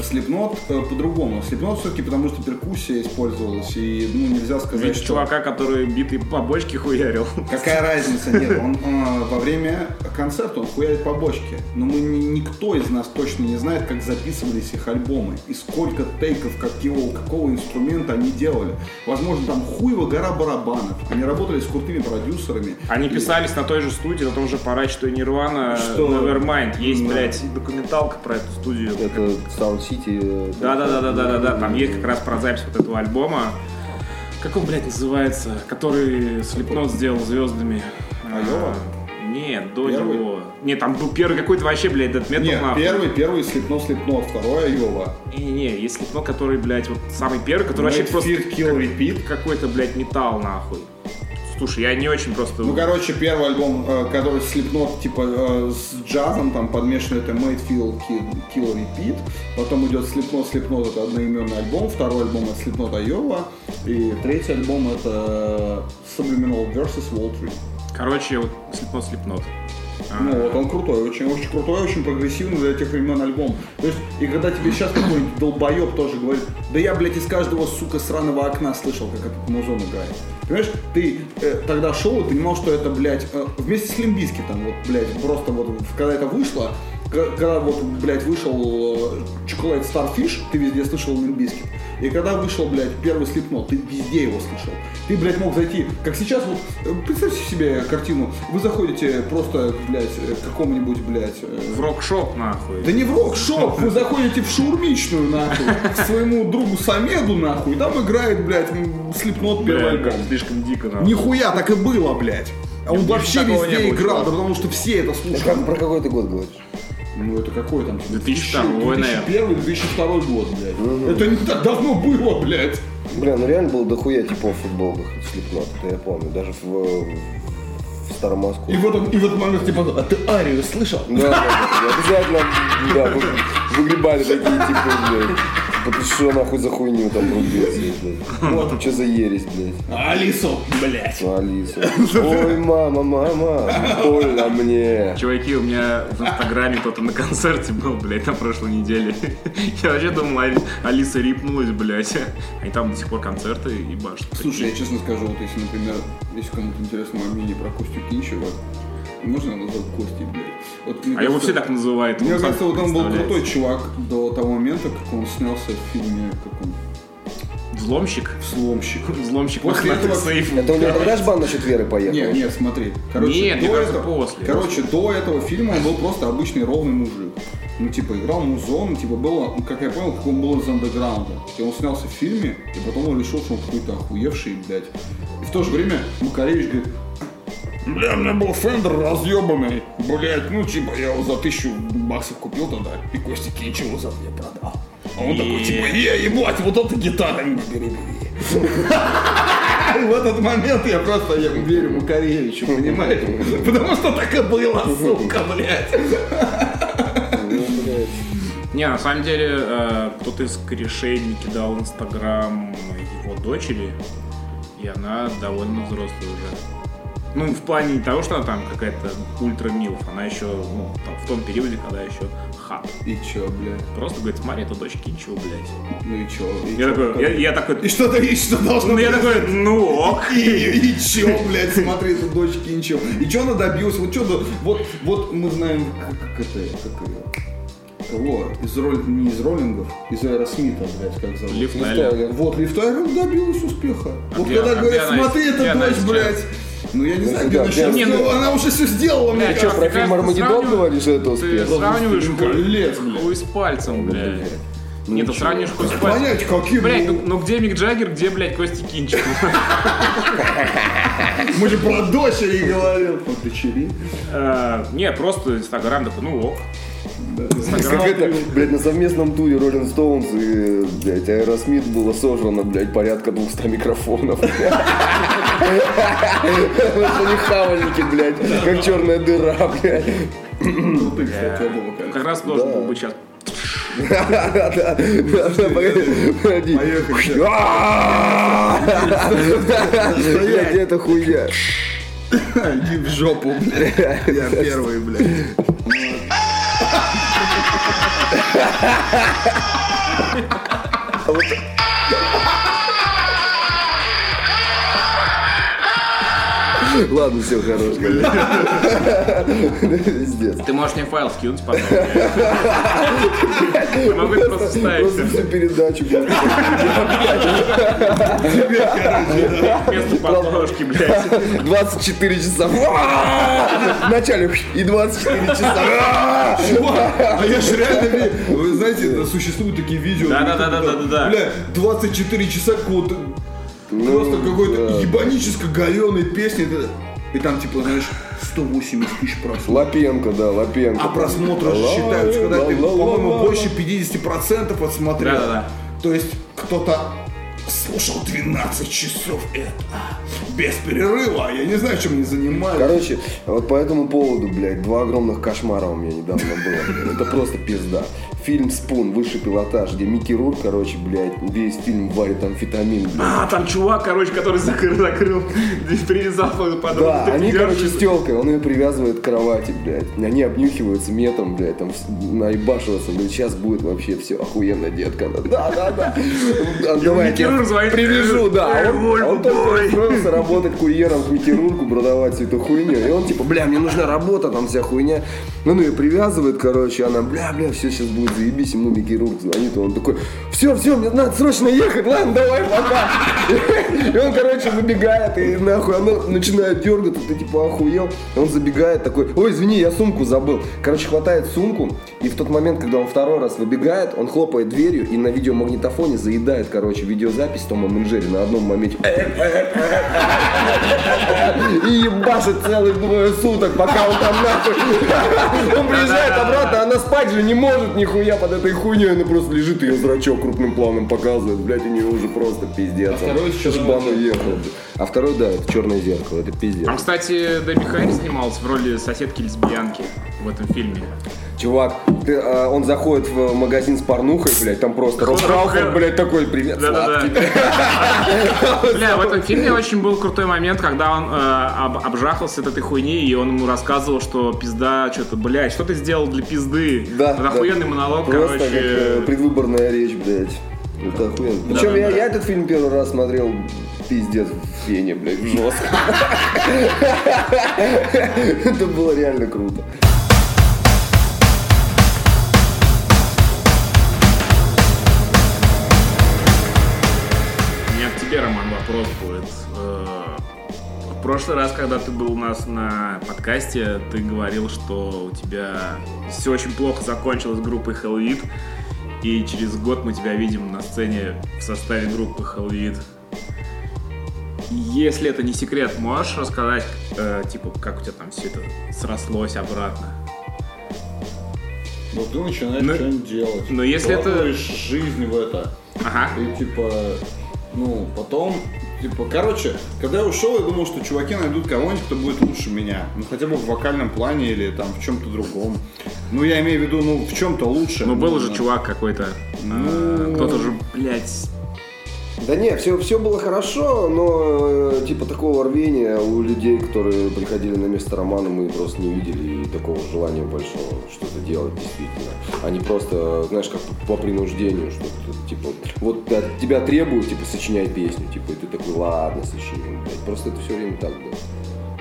Слепнот э, по-другому. Слепнот все-таки потому, что перкуссия использовалась, и ну, нельзя сказать, Ведь что... чувака, который битый по бочке хуярил. Какая разница? Нет, он э, во время концерта он хуярит по бочке. Но мы ни- никто из нас точно не знает, как записывались их альбомы. И сколько тейков, какого, какого инструмента они делали. Возможно, там хуево гора барабанов. Они работали с крутыми продюсерами. Они писались на той же студии, на том же параде, что и Нирвана, Что? Nevermind. Есть, Да. блядь, документалка про эту студию. Это Sound Э, Да, да, да, да, да, да, да. Там есть как раз про запись вот этого альбома. Как он, блядь, называется? Который Слепнот сделал звездами. Айова? А, Нет, до Первый? него. Нет, там был первый какой-то вообще, блядь, Death Metal Нет, нахуй. первый, первый слепнот, слепнот, второй Айова. Не-не-не, есть Слепнот, который, блядь, вот самый первый, который вообще Night просто Fear, Kill, Repeat. какой-то, блядь, металл нахуй. Слушай, я не очень просто... Ну, короче, первый альбом, э, который слепнот, типа, э, с джазом, там, подмешанный, это Made Feel Kill, Repeat. Потом идет Слепнот, Слепнот, это одноименный альбом. Второй альбом это Слепнот Айова. И третий альбом это Subliminal vs. Wall Tree. Короче, вот Слепнот, Слепнот. А, Ну вот он крутой, очень, очень крутой, очень прогрессивный для тех времен альбом. То есть, и когда тебе сейчас какой-нибудь долбоеб тоже говорит, да я, блядь, из каждого, сука, сраного окна слышал, как этот музон играет. Понимаешь, ты э, тогда шел и понимал, что это, блядь, э, вместе с Лимбиски там, вот, блядь, просто вот, когда это вышло, когда вот, блядь, вышел э, Chocolate Starfish, ты везде слышал Лимбиски. И когда вышел, блядь, первый слепнот, ты везде его слышал. Ты, блядь, мог зайти, как сейчас, вот, э, представьте себе картину, вы заходите просто, блядь, э, к какому-нибудь, блядь, э, В рок-шоп, нахуй. да не в рок-шоп, вы заходите в шаурмичную, нахуй, к своему другу Самеду, нахуй, и там играет, блядь, слепнот первый альбом. слишком дико, нахуй. Нихуя, так и было, блядь. А он вообще везде играл, да потому что все это слушали. как, про какой ты год говоришь? Ну это какой там? 2002, наверное. 2001-2002 год, блядь. Это не так давно было, блядь. Бля, ну реально было дохуя типов в футболках слепнот, это я помню. Даже в, в Старом Москве. И в этом, и в этот момент типа, а ты Арию слышал? Да, да, да, обязательно, да, вы- выгребали такие типы, блядь. Вот ты что нахуй за хуйню там рубился, блядь. Вот что за ересь, блядь. А Алису, блядь. Ну, Алису. Ой, мама, мама, больно мне. Чуваки, у меня в Инстаграме кто-то на концерте был, блядь, на прошлой неделе. Я вообще думал, Али- Алиса рипнулась, блядь. Они там до сих пор концерты и башни. Слушай, я честно скажу, вот если, например, если кому-то интересно мое мнение про Костю Кинчева, можно его назвать Костей, блядь? Вот, А его кажется, все так называют. Мне он кажется, вот он был крутой чувак до того момента, как он снялся в фильме каком Взломщик. «Взломщик». Взломщик После этого- сейфов. Это у него тогда ж бан насчет веры поехал? Нет, нет, смотри. Короче, Нет, до кажется, этого, после. Короче, до этого фильма он был просто обычный ровный мужик. Ну, типа, играл музон, типа, было, ну, как я понял, как он был из андеграунда. И он снялся в фильме, и потом он решил, что он какой-то охуевший, блядь. И в то же время Макаревич говорит, Бля, у меня был фендер разъебанный, блядь, ну типа я его за тысячу баксов купил тогда, и Костя Кинчеву за мне продал. А он такой, типа, е, ебать, вот эта гитара, бери, бери. И в этот момент я просто я верю Макаревичу, понимаешь? Потому что так и было, сука, блядь. Не, на самом деле, э, кто-то из корешей мне кидал в Инстаграм его дочери, и она довольно взрослая уже. Ну, в плане не того, что она там какая-то ультра милф, она еще, ну, там, в том периоде, когда еще хат. И чё, блядь? Просто говорит, смотри, это дочь Кинчева, блядь. Ну и чё? И Я чё? такой, я, я такой, И что-то, и что должно ну, я такой, ну ок. И, и чё, блядь, смотри, тут дочь Кинчева. И чё она добилась? Вот чё, вот, вот мы знаем, как, как это, как её? Кого? Из роль, не из роллингов, из Аэросмита, блядь, как зовут. Лив Ну, Тайлер. что, Вот, Лив Тайлер добилась успеха. вот где когда она? говорят, смотри, это дочь, блядь. Ну я не знаю, где она сейчас. Ну, она уже все сделала, мне Бля, чё, кажется. Про фильм Ты Армагеддон сравниваешь- говоришь, это Ты успех? сравниваешь Лет, блядь. хуй с пальцем, блядь. Нет, ты сравниваешь хуй с пальцем. Понять, какие Блядь, ну, ну, ну где Мик Джаггер, где, блядь, Кости Кинчев? (laughs) Мы же про дочери говорил. Про дочери. Э, Не, просто Инстаграм такой, ну ок. Как это, блядь, на совместном туре Роллинг Стоунс и, блядь, Аэросмит было сожрано, блядь, порядка 200 микрофонов. Потому что они хавальники, блядь, как черная дыра, блядь. Как раз должен был быть сейчас. Погоди. Блядь, это хуя. Иди в жопу, блядь. Я первый, блядь. (laughs) Muito... (laughs) Ладно, все, хорош, блядь. Пиздец. Ты можешь мне файл скинуть потом. Я могу это просто вставить. Просто всю передачу, блядь. Вместо подложки, блядь. 24 часа. В начале и 24 часа. А я же реально, вы знаете, существуют такие видео. Да-да-да-да-да-да. Бля, 24 часа какого-то Ну, просто какой-то да. ебанически говеной песни. И там, типа, знаешь, 180 тысяч просмотров. Лапенко, да, Лапенко. А просмотры же считаются, когда ты, по-моему, больше 50% отсмотрел. Да-да-да. То есть кто-то слушал 12 часов это без перерыва. Я не знаю, чем они занимаются. Короче, вот по этому поводу, блядь, два огромных кошмара у меня недавно было. Это просто пизда. Фильм «Спун», высший пилотаж, где Микки Рур, короче, блядь, весь фильм варит амфетамин, блядь. А, там чувак, короче, который закрыл, закрыл, привязал свою подругу. Да, они, придёшь, короче, и- с телкой, он ее привязывает к кровати, блядь. Они обнюхиваются метом, блядь, там наебашиваться, блядь, сейчас будет вообще все охуенно, детка. Да, да, да. (laughs) Давай, Микки Рур звонит, привяжу, да. «Эй, А он- Он только бой!» устроился работать курьером к Микки Рурку, продавать всю эту хуйню. И он типа, бля, мне нужна работа, там вся хуйня. Ну, ну, ее привязывает, короче, она, бля, бля, все сейчас будет заебись. Ему Микки Рурк звонит, и он такой, все, все, мне надо срочно ехать, ладно, давай, пока. И он, короче, забегает, и нахуй, она начинает дергаться, ты типа охуел. Он забегает такой, ой, извини, я сумку забыл. Короче, хватает сумку, и в тот момент, когда он второй раз выбегает, он хлопает дверью и на видеомагнитофоне заедает, короче, видеозапись Тома Менджери на одном моменте. И ебашит целых двое суток, пока он там нахуй. Он приезжает обратно, она спать же не может нихуя под этой хуйней. Она просто лежит, ее зрачок крупным планом показывает. Блять, у нее уже просто пиздец. А второй еще уехал. А второй, да, это черное зеркало, это пиздец. Там, кстати, Дебби Харрис снималась в роли соседки-лесбиянки в этом фильме. Чувак, ты, а, он заходит в магазин с порнухой, блядь, там просто Роб Калфорд. блядь, такой, привет, Да-да-да. (laughs) Бля, в этом фильме очень был крутой момент, когда он э, об- обжахался от этой хуйни, и он ему рассказывал, что пизда, что-то, блядь, что ты сделал для пизды? Да, Это да. охуенный монолог, Просто как э, короче. предвыборная речь, блядь. Это охуенно. Причем я, я этот фильм первый раз смотрел пиздец в фене, блядь, жестко. (laughs) Это было реально круто. У меня к тебе, Роман, вопрос будет. Э, В прошлый раз, когда ты был у нас на подкасте, ты говорил, что у тебя все очень плохо закончилось с группой Hellweed, и через год мы тебя видим на сцене в составе группы Hellweed. Если это не секрет, можешь рассказать, э, типа, как у тебя там все это срослось обратно? Вот ты начинаешь Ну, что-нибудь делать. но если это- жизнь в это. Ага. И типа, ну, потом, типа, короче, когда я ушел, я думал, что чуваки найдут кого-нибудь, кто будет лучше меня. Ну, хотя бы в вокальном плане или там в чем-то другом. Ну, я имею в виду, ну, в чем-то лучше. Ну, был Ну, же чувак какой-то, э, Ну. кто-то же, блядь, Да не, все, все было хорошо, но э, типа такого рвения у людей, которые приходили на место Романа, мы просто не видели и такого желания большого что-то делать действительно. Они просто, знаешь, как по принуждению что-то, типа, вот от тебя требуют, типа, сочиняй песню, типа, и ты такой, ладно, сочиню. Просто это все время так было.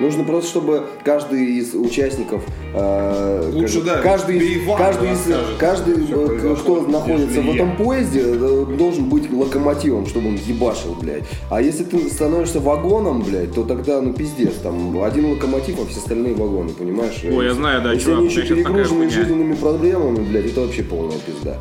Нужно просто, чтобы каждый из участников, э, Лучше, каждый- да, каждый, из- Иван каждый, из, каждый, э, кто находится в этом я. поезде, э, должен быть локомотивом, чтобы он ебашил, блядь. А если ты становишься вагоном, блядь, то тогда, ну, пиздец, там один локомотив, а все остальные вагоны, понимаешь? Ой, я знаю, да, Если чувак, они еще перегружены жизненными проблемами, блядь, это вообще полная пизда.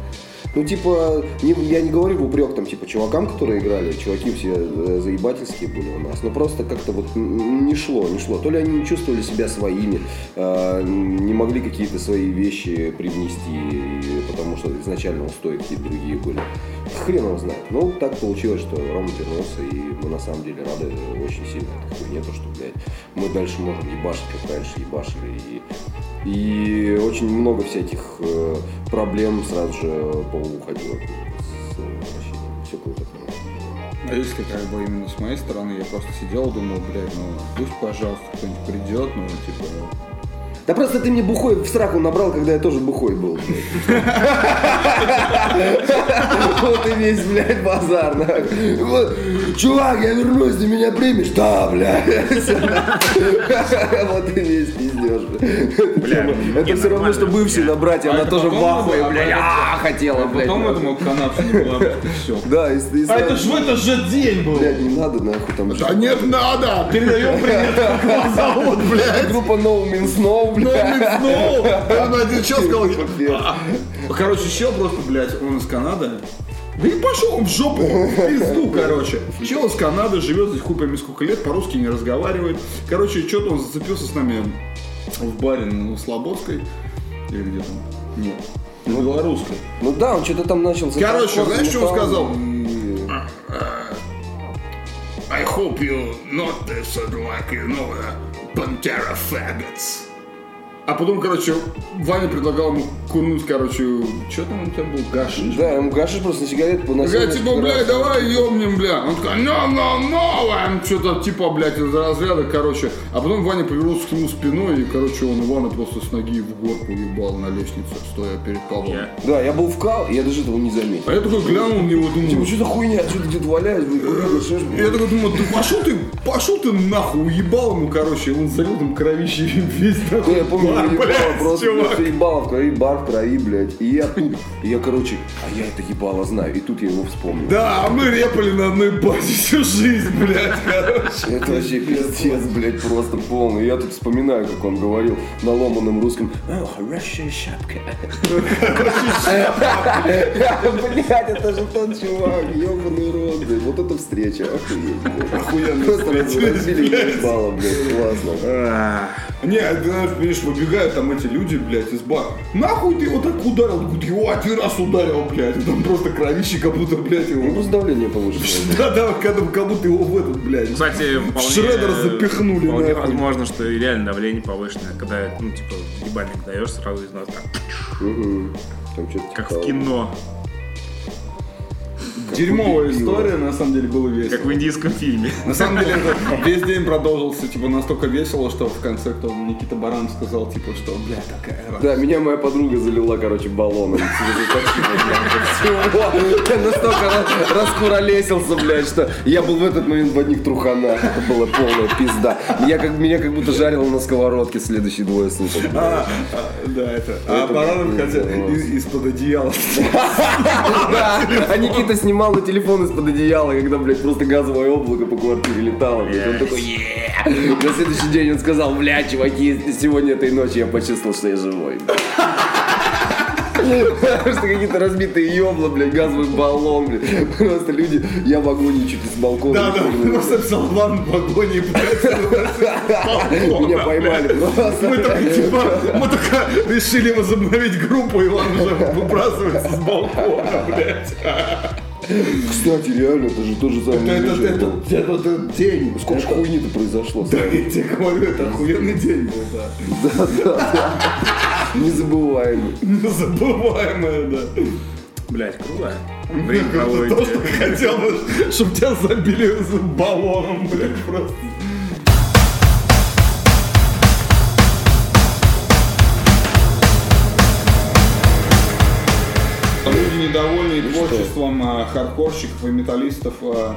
Ну, типа, не- я не говорю в упрек там, типа, чувакам, которые играли, чуваки все э, заебательские были у нас, но просто как-то вот не шло, не шло. То ли они не чувствовали себя своими, э, не могли какие-то свои вещи привнести, потому что изначально устои какие-то другие были. Хрен его знает. Ну, так получилось, что Рома вернулся, и мы на самом деле рады очень сильно этой хуйне, то, что, блядь, мы дальше можем ебашить, как раньше ебашили, и и очень много всяких э, проблем сразу же э, возвращением. Все круто. А если как бы именно с моей стороны, я просто сидел, думал, блядь, ну пусть, пожалуйста, кто-нибудь придет, ну, типа, Да просто ты мне бухой в сраку набрал, когда я тоже бухой был. (laughs) Вот и весь, блядь, базар. Чувак, я вернусь, ты меня примешь? Да, блядь. (laughs) Вот и весь пиздеж. Это не, все равно, что нормально, бывшие я- на братья, А она тоже в ахуе, было, блядь. хотела, блядь. потом этому канапчине была, все. Да, А это ж в этот же день был. Блядь, не надо, нахуй там. Да нет, надо! Передаем привет, (laughs) как вас зовут, блядь. Группа No Means No, Ну, он один чел сказал. Короче, чел просто, блядь, он из Канады. Да и пошел он в жопу, в пизду, короче. Чел из Канады живет здесь хуй пойми сколько лет, по-русски не разговаривает. Короче, что-то он зацепился с нами в баре на Слободской. Или где там? Нет. На Белорусской. Ну да, он что-то там начал... Короче, знаешь, что он сказал? I hope you notice like, you know, Pantera faggots. А потом, короче, Ваня предлагал ему курнуть, короче, что там у тебя был, гашиш? Да, ему гашиш просто на сигарету поносил. Такая, типа, блядь, давай ёбнем, бля. Он такой, no, no, no, что-то, типа, блядь, из разряда, короче. А потом Ваня повернулся к нему спиной, и, короче, он Ивана просто с ноги в горку ебал на лестнице, стоя перед Павлом. Я- Да, я был в кал, и я даже этого не заметил. А я такой глянул на него, Типа, думаю, что за хуйня, что ты где-то куда ты, Я такой думаю, ты пошел ты, пошел ты нахуй, уебал ему, короче, он залил там кровище весь нахуй. Я помню, бар, ебало, блядь, просто чувак. блядь, ебало в крови, бар в крови, блядь. И я тут, и я, короче, а я это ебало знаю, и тут я его вспомнил. Да, а мы репали на одной базе всю жизнь, блядь, короче. Это вообще пиздец, блядь, просто полный. Я тут вспоминаю, как он говорил на ломаном русском. «О, хорошая шапка. Блядь, это же тот чувак, ебаный рот, блядь. Вот эта встреча, блядь. Охуенно Просто разбили (laughs) ебало, блядь, классно. Не, ты знаешь, видишь, выбегают там эти люди, блядь, из бара. Нахуй ты его так ударил? Говорит, его один раз ударил, блядь. И Там просто кровище, как будто, блядь, Ну, его... просто давление повышено. (laughs) Да, да, как, как будто его в этот, блядь. Кстати, вполне, Шредер запихнули, Вполне нахуй. возможно, что и реально давление повышенное, когда, ну, типа, ебальник даешь, сразу из нас так, Мгм. Там что-то как типа- в кино, Дерьмовая история, на самом деле, было весело. как в индийском фильме. На самом деле, это весь день продолжился, типа, настолько весело, что в конце кто Никита Баран сказал, типа, что, бля, такая радость. Да, меня моя подруга залила, короче, баллоном. Я настолько раскуролесился, блядь, что я был в этот момент в одних труханах. Это была полная пизда. Меня как, меня как будто жарило на сковородке следующие двое суток. А, а, да, это. А Баранов хотя из- из-под одеяла. (laughs) Да, а Никита снимал на телефон из-под одеяла, когда, блядь, просто газовое облако по квартире летало. блядь. Он такой, «Е-е-е». На следующий день он сказал, блядь, чуваки, сегодня этой ночью я почувствовал, что я живой. Потому что какие-то разбитые ёбла, блядь, газовый баллон, блядь. Просто люди, я в вагоне чуть из балкона. Да, да, просто писал ван в вагоне. Меня поймали просто. Мы только, типа, мы только решили возобновить группу, и он уже выбрасывается с балкона, блядь. Кстати, реально, это же тот же самый Это, это, это, был. это, это день. Сколько Это- хуйни-то произошло? Да, я тебе говорю, это охуенный день был, да. Незабываемый. Незабываемое, да. Блять, круто. Время Это то, что проводите. хотел бы, чтобы тебя забили баллоном, блядь, просто. Люди недовольны творчеством а, хардкорщиков и металлистов а,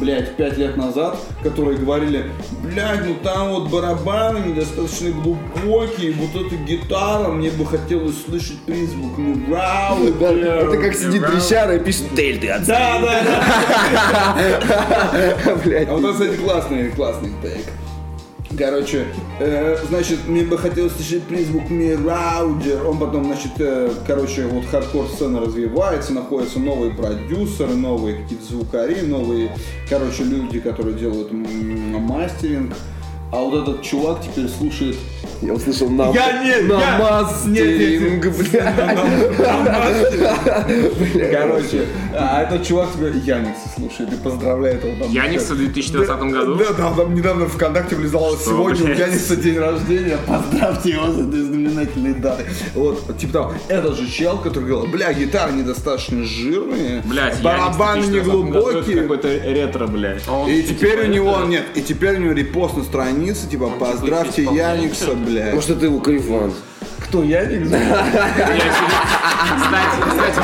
блядь, пять лет назад, которые говорили, блядь, ну там вот барабаны недостаточно глубокие, вот эта гитара, мне бы хотелось слышать призвук мирау, Да, это как сидит Трещара и пишет Дель, ты. Да, да, да. (laughs) Блядь. А вот это, кстати, классный, классный тейк. Короче, э, значит, мне бы хотелось слышать призвук Мираудер. Он потом, значит, э, короче, вот хардкор-сцена развивается, находятся новые продюсеры, новые какие-то звукари, новые, короче, люди, которые делают мастеринг. А вот этот чувак теперь слушает Я услышал на, Я не- на я- мастеринг, блядь. Короче, а этот чувак теперь Яникса слушает и поздравляет его там. Яникса в 2020 году? Да, да, там недавно ВКонтакте влезало сегодня у блядь? Яникса день рождения, поздравьте его с этой знаменательной датой. Вот, типа там, этот же чел, который говорил, бля, гитары недостаточно жирные, Блять, барабаны не глубокие. какой-то ретро, блять. И теперь у него, нет, и теперь у него репост на странице, типа, поздравьте типа, Яникса, блядь. Может, это его кайфан. Кто, Яникс? (laughs) Кстати, кстати,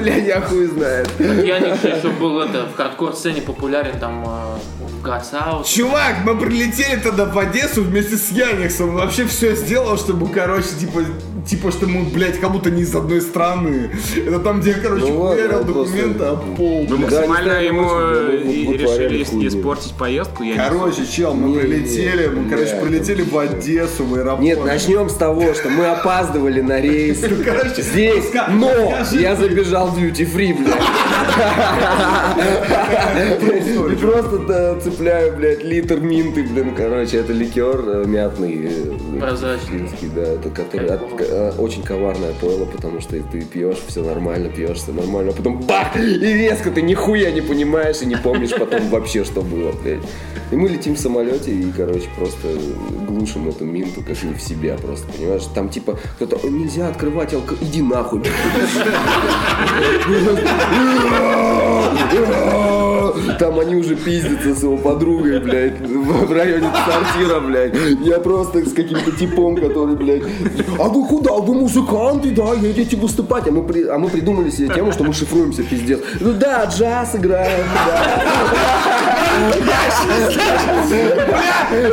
Бля, я хуй знает. Яник еще был это, в хардкор-сцене популярен там э, в Гасаус. Чувак, мы прилетели тогда в Одессу вместе с Яниксом. Вообще все сделал, чтобы, короче, типа, типа, что мы, блядь, как будто не из одной страны. Это там, где, короче, Ну он документы просто- об пол. Вы Да, максимально не ему очень, и да, решили хуйню. испортить поездку, я не Короче, чел, мы Не, прилетели, мы, не, короче, прилетели в Одессу, в аэропорт. Нет, начнем с того, что мы опаздывали на рейс. (laughs) Здесь, но я забежал в duty free, блядь. И просто цепляю, блядь, литр минты, блин, короче, это ликер э, мятный. э, Прозрачный. да, это который от- э, очень коварное пойло, потому что ты пьешь, все нормально, пьешь, все нормально, а потом бах, и резко ты нихуя не понимаешь и не помнишь потом вообще, что было, блядь. И мы летим в самолете и, короче, просто глушим эту минту, как не в себя просто, понимаешь? Там типа кто-то, «О, нельзя открывать алко... Иди нахуй. 어, 어, 어. Там они уже пиздятся с его подругой, блядь, в районе сортира, блядь. Я просто с каким-то типом, который, блядь, а вы куда? Вы музыканты, да, едете выступать. А мы, при- а мы придумали себе тему, что мы шифруемся, пиздец. Ну да, джаз играем, да.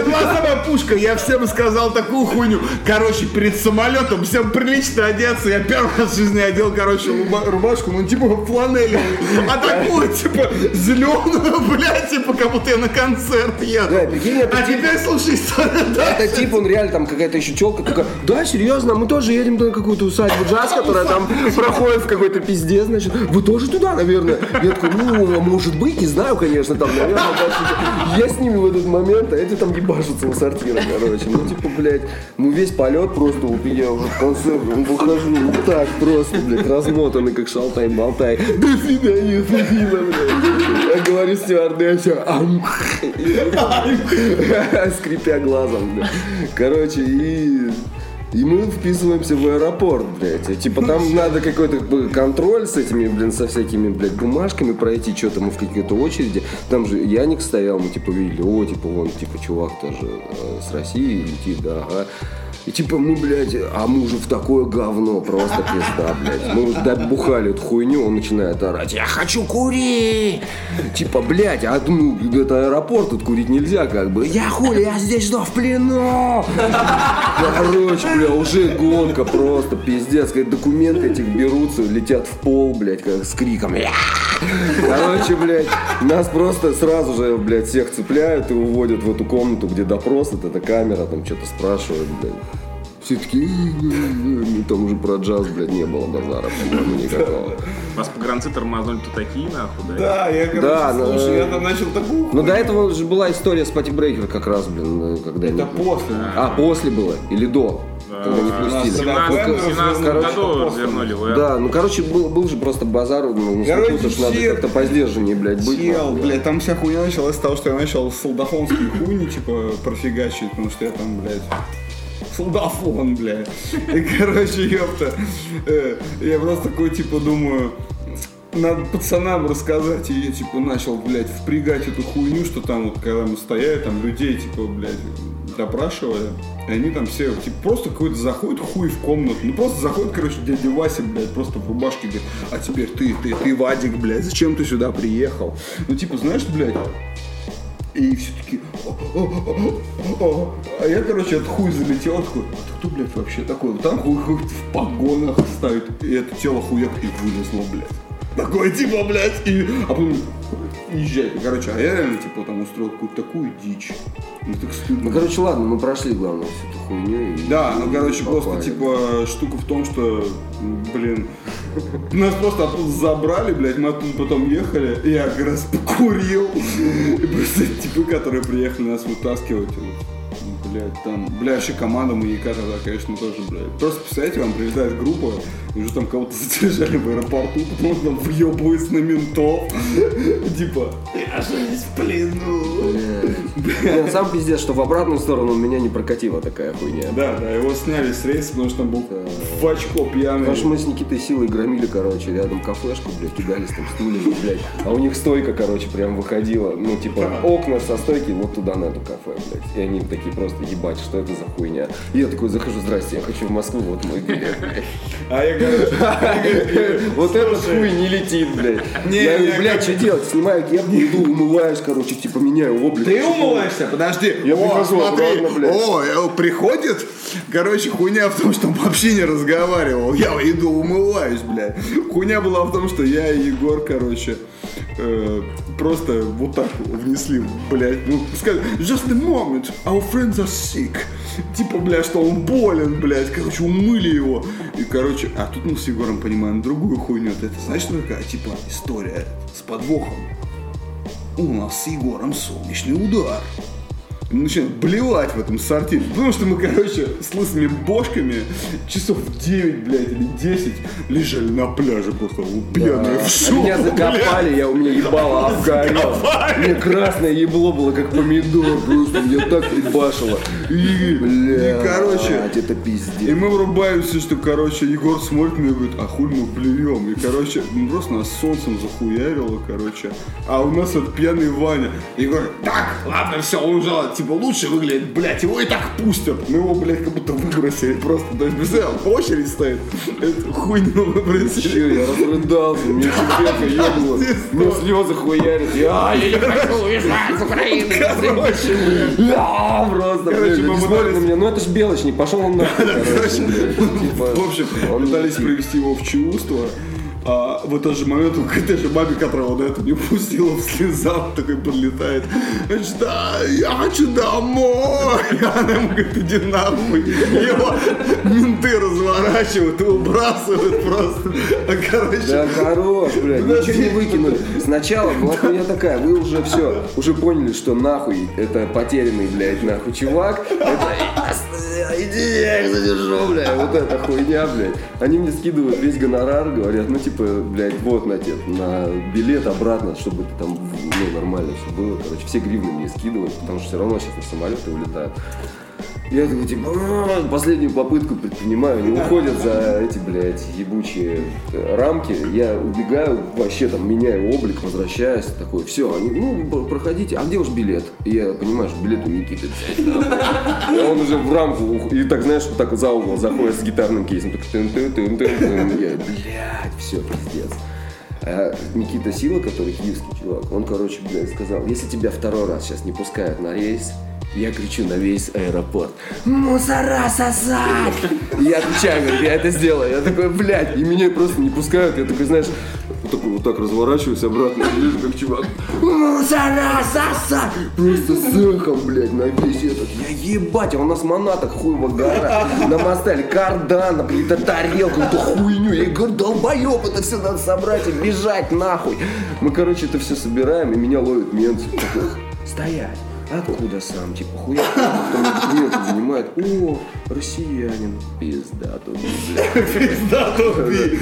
Была самая пушка, я всем сказал такую хуйню. Короче, перед самолетом всем прилично одеться. Я первый раз в жизни одел, короче, руба- рубашку, ну типа фланелевую. А такую, типа, зеленую, (laughs) блядь, типа, как будто я на концерт еду. Да, прикинь, это А теперь слушай? (laughs) Это тип, он реально там какая-то еще челка такая, да, серьезно, мы тоже едем на какую-то усадьбу джаз, (laughs) которая там проходит в какой-то пизде, значит, вы тоже туда, наверное? Я такой, ну, может быть, не знаю, конечно, там, наверное, я с ними в этот момент, а эти там ебашутся у сортира, короче, ну, типа, блядь, ну, весь полет просто, вот я уже в конце, ну, выхожу, вот так просто, блядь, размотанный, как шалтай-болтай, до свидания, Софина, блядь, говорю стюардессе, ам, (laughs) скрипя глазом, бля. Короче, и... И мы вписываемся в аэропорт, блядь. Типа там надо какой-то контроль с этими, блин, со всякими, блядь, бумажками пройти, что-то мы в какой-то очереди. Там же Яник стоял, мы типа видели, о, типа вон, типа чувак тоже э, с России летит, да, ага. И типа мы, блядь, а мы уже в такое говно, просто пизда, блядь. Мы уже добухали эту хуйню, он начинает орать, я хочу курить! Типа, блядь, а ну, это аэропорт, тут курить нельзя, как бы. Я хули, я здесь что, в плену? Короче, бля, уже гонка просто, пиздец. Как документы этих берутся, летят в пол, блядь, как с криком. Короче, блядь, нас просто сразу же, блядь, всех цепляют и уводят в эту комнату, где допрос, вот эта камера, там что-то спрашивают, блядь. Все такие, «Ну, там уже про джаз, блядь, не было базара, по-моему, никакого. Вас погранцы тормознули-то такие, нахуй, да? Да, я, короче, Да, ну, слушай, я там начал такую Но до этого же была история с Пати Брейкер как раз, блин, когда Это после. А, после было? Или до? Когда не В пустили? 17 Короче, году вернули в Да, ну короче, был, был же просто базар, ну, Короче, смотрю, что надо как-то поздержаннее, блядь, быть. Чел, да. блядь, там вся хуйня началась с того, что я начал солдафонские хуйни, типа, профигачить, потому что я там, блядь, солдафон, блядь. И, короче, ёпта, э, я просто такой, типа, думаю, надо пацанам рассказать, и я, типа, начал, блядь, впрягать эту хуйню, что там, вот, когда мы стояли, там, людей, типа, блядь, допрашивали, и они там все, типа, просто какой-то заходит хуй в комнату, ну, просто заходит, короче, дядя Вася, блядь, просто в рубашке, говорит, а теперь ты, ты, ты, Вадик, блядь, зачем ты сюда приехал? Ну, типа, знаешь, блядь, и все таки а я, короче, от хуй залетел, такой, а кто, блядь, вообще такой? Вот там хуй, хуй в погонах стоит, и это тело хуяк и вылезло, блядь. Такое типа, блядь, и... А потом езжайте. Короче, а я реально, типа, там устроил какую-то такую дичь. Мне так стыдно. Ну, короче, ладно, мы прошли, главное, всю эту хуйню. и- Да, ну, короче, просто, типа, штука в том, что, блин, нас просто оттуда забрали, блядь, мы оттуда потом ехали, я как раз покурил, и просто типы, которые приехали нас вытаскивать, блядь, там, бля, вообще команда маньяка тогда, конечно, тоже, блядь. Просто, представляете, вам прилетает группа, и уже там кого-то (laughs) задержали в аэропорту, потому что там въебывается на ментов, (laughs) типа, я же здесь в плену. Сам пиздец, что в обратную сторону у меня не прокатила такая хуйня. Да, да, его сняли с рейса, потому что там был в очко пьяный. Потому что мы с Никитой силой громили, короче, рядом кафешку, блядь, кидались там стульями, блядь. А у них стойка, короче, прям выходила, ну, типа, окна со стойки вот туда, на эту кафе, блядь. И они такие просто ебать, что это за хуйня. И я такой захожу, здрасте, я хочу в Москву, вот мой билет, блядь. А я, короче, (laughs) Вот этот хуй не летит, блядь. Не, Я говорю, блядь, что делать? Снимаю кепку, (laughs) иду, умываюсь, короче, типа меняю облик. Ты умываешься? Подожди. Я прихожу обратно, блядь. О, э, приходит. Короче, хуйня в том, что он вообще не разговаривал. Я иду умываюсь, блядь. Хуйня была в том, что я и Егор, короче, э, просто вот так внесли, блядь. Ну, сказали, just a moment, our friends are sick. Типа, блядь, что он болен, блядь. Короче, умыли его. И, короче, а тут мы с Егором понимаем другую хуйню. Это, знаешь, что такая, типа, история с подвохом у нас с Егором солнечный удар. И мы начинаем блевать в этом сортире. Потому что мы, короче, с лысыми бошками часов в 9, блядь, или 10 лежали на пляже просто пьяные в А шоу, меня закопали, я, у меня ебало обгорел. Мне красное ебло было, как помидор, просто меня так ебашило. И, Бля, и, короче, это и пиздец. мы врубаемся, что, короче, Егор смотрит на меня и говорит, а хуй мы блюем. И, короче, ну, просто нас солнцем захуярило, короче. А у нас вот пьяный Ваня. И говорит, так, ладно, все, он уже, типа, лучше выглядит, блядь, его и так пустят. Мы его, блядь, как будто выбросили просто. То есть, представляешь, очередь стоит. Хуйню выбросили. Я разрыдался, мне чебека ебнуло. Мне слезы хуярят. Я, я не хочу уезжать с Украины. Просто, Короче, блядь, люди смотрят на меня. Ну это ж Белочник, пошел он нахуй. короче, блядь. Типа, В общем, пытались не привести его в чувство. А в этот же момент он к этой же бабе, которая вот это не пустила в слезах, такой подлетает. Да, я хочу домой. Она ему говорит, иди нахуй. Его менты разворачивают и выбрасывают просто. А короче, Да хорош, блядь, ничего не выкинули. Сначала была хуйня такая, вы уже все, уже поняли, что нахуй это потерянный, блядь, нахуй чувак. Это иди, я их задержу, блядь, вот эта хуйня, блядь. Они мне скидывают весь гонорар, говорят, ну типа, блядь, вот на тебе, на билет обратно, чтобы ты там, ну, нормально все было. Короче, все гривны мне скидывают, потому что все равно сейчас на самолеты улетают. Я такой, типа, «А, последнюю попытку предпринимаю, они уходят за эти, блядь, ебучие э, рамки. Я убегаю, вообще там меняю облик, возвращаюсь, такой, все, они, ну, проходите, а где уж билет? И я понимаю, что билет у Никиты взять надо. А он уже в рамку, и так, знаешь, вот так за угол заходит с гитарным кейсом, так тын тын тын тын тын Я, блядь, все, пиздец. А Никита Сила, который киевский чувак, он, короче, блядь, сказал, если тебя второй раз сейчас не пускают на рейс, я кричу на весь аэропорт. Мусора сосать! Я отвечаю, говорю, я это сделаю. Я такой, блядь, и меня просто не пускают. Я такой, знаешь, вот такой вот так разворачиваюсь обратно, вижу, как чувак. Мусора сосать! Просто с эхом, блядь, на весь этот. Я ебать, а у нас монаток хуево гора. На мостале кардан, какие-то тарелка, какую-то хуйню. Я говорю, долбоеб, это все надо собрать и бежать нахуй. Мы, короче, это все собираем, и меня ловит мент. Стоять. Откуда сам? Типа, хуя, кто мне документы занимает? О, россиянин. Пизда тут, пизда тупи.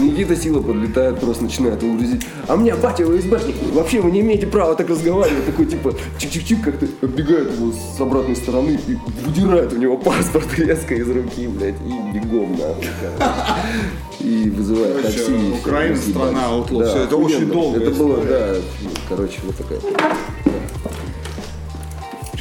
Никита Сила подлетает, просто начинает его грузить. А мне батя ФСБшник, вообще вы не имеете права так разговаривать. Такой, типа, чик-чик-чик, как-то оббегает его с обратной стороны и выдирает у него паспорт резко из руки, блядь, и бегом нахуй. И вызывает Короче, такси. Украина страна outlaw. Да, Всё, это очень долгая Это было, да, короче, вот такая.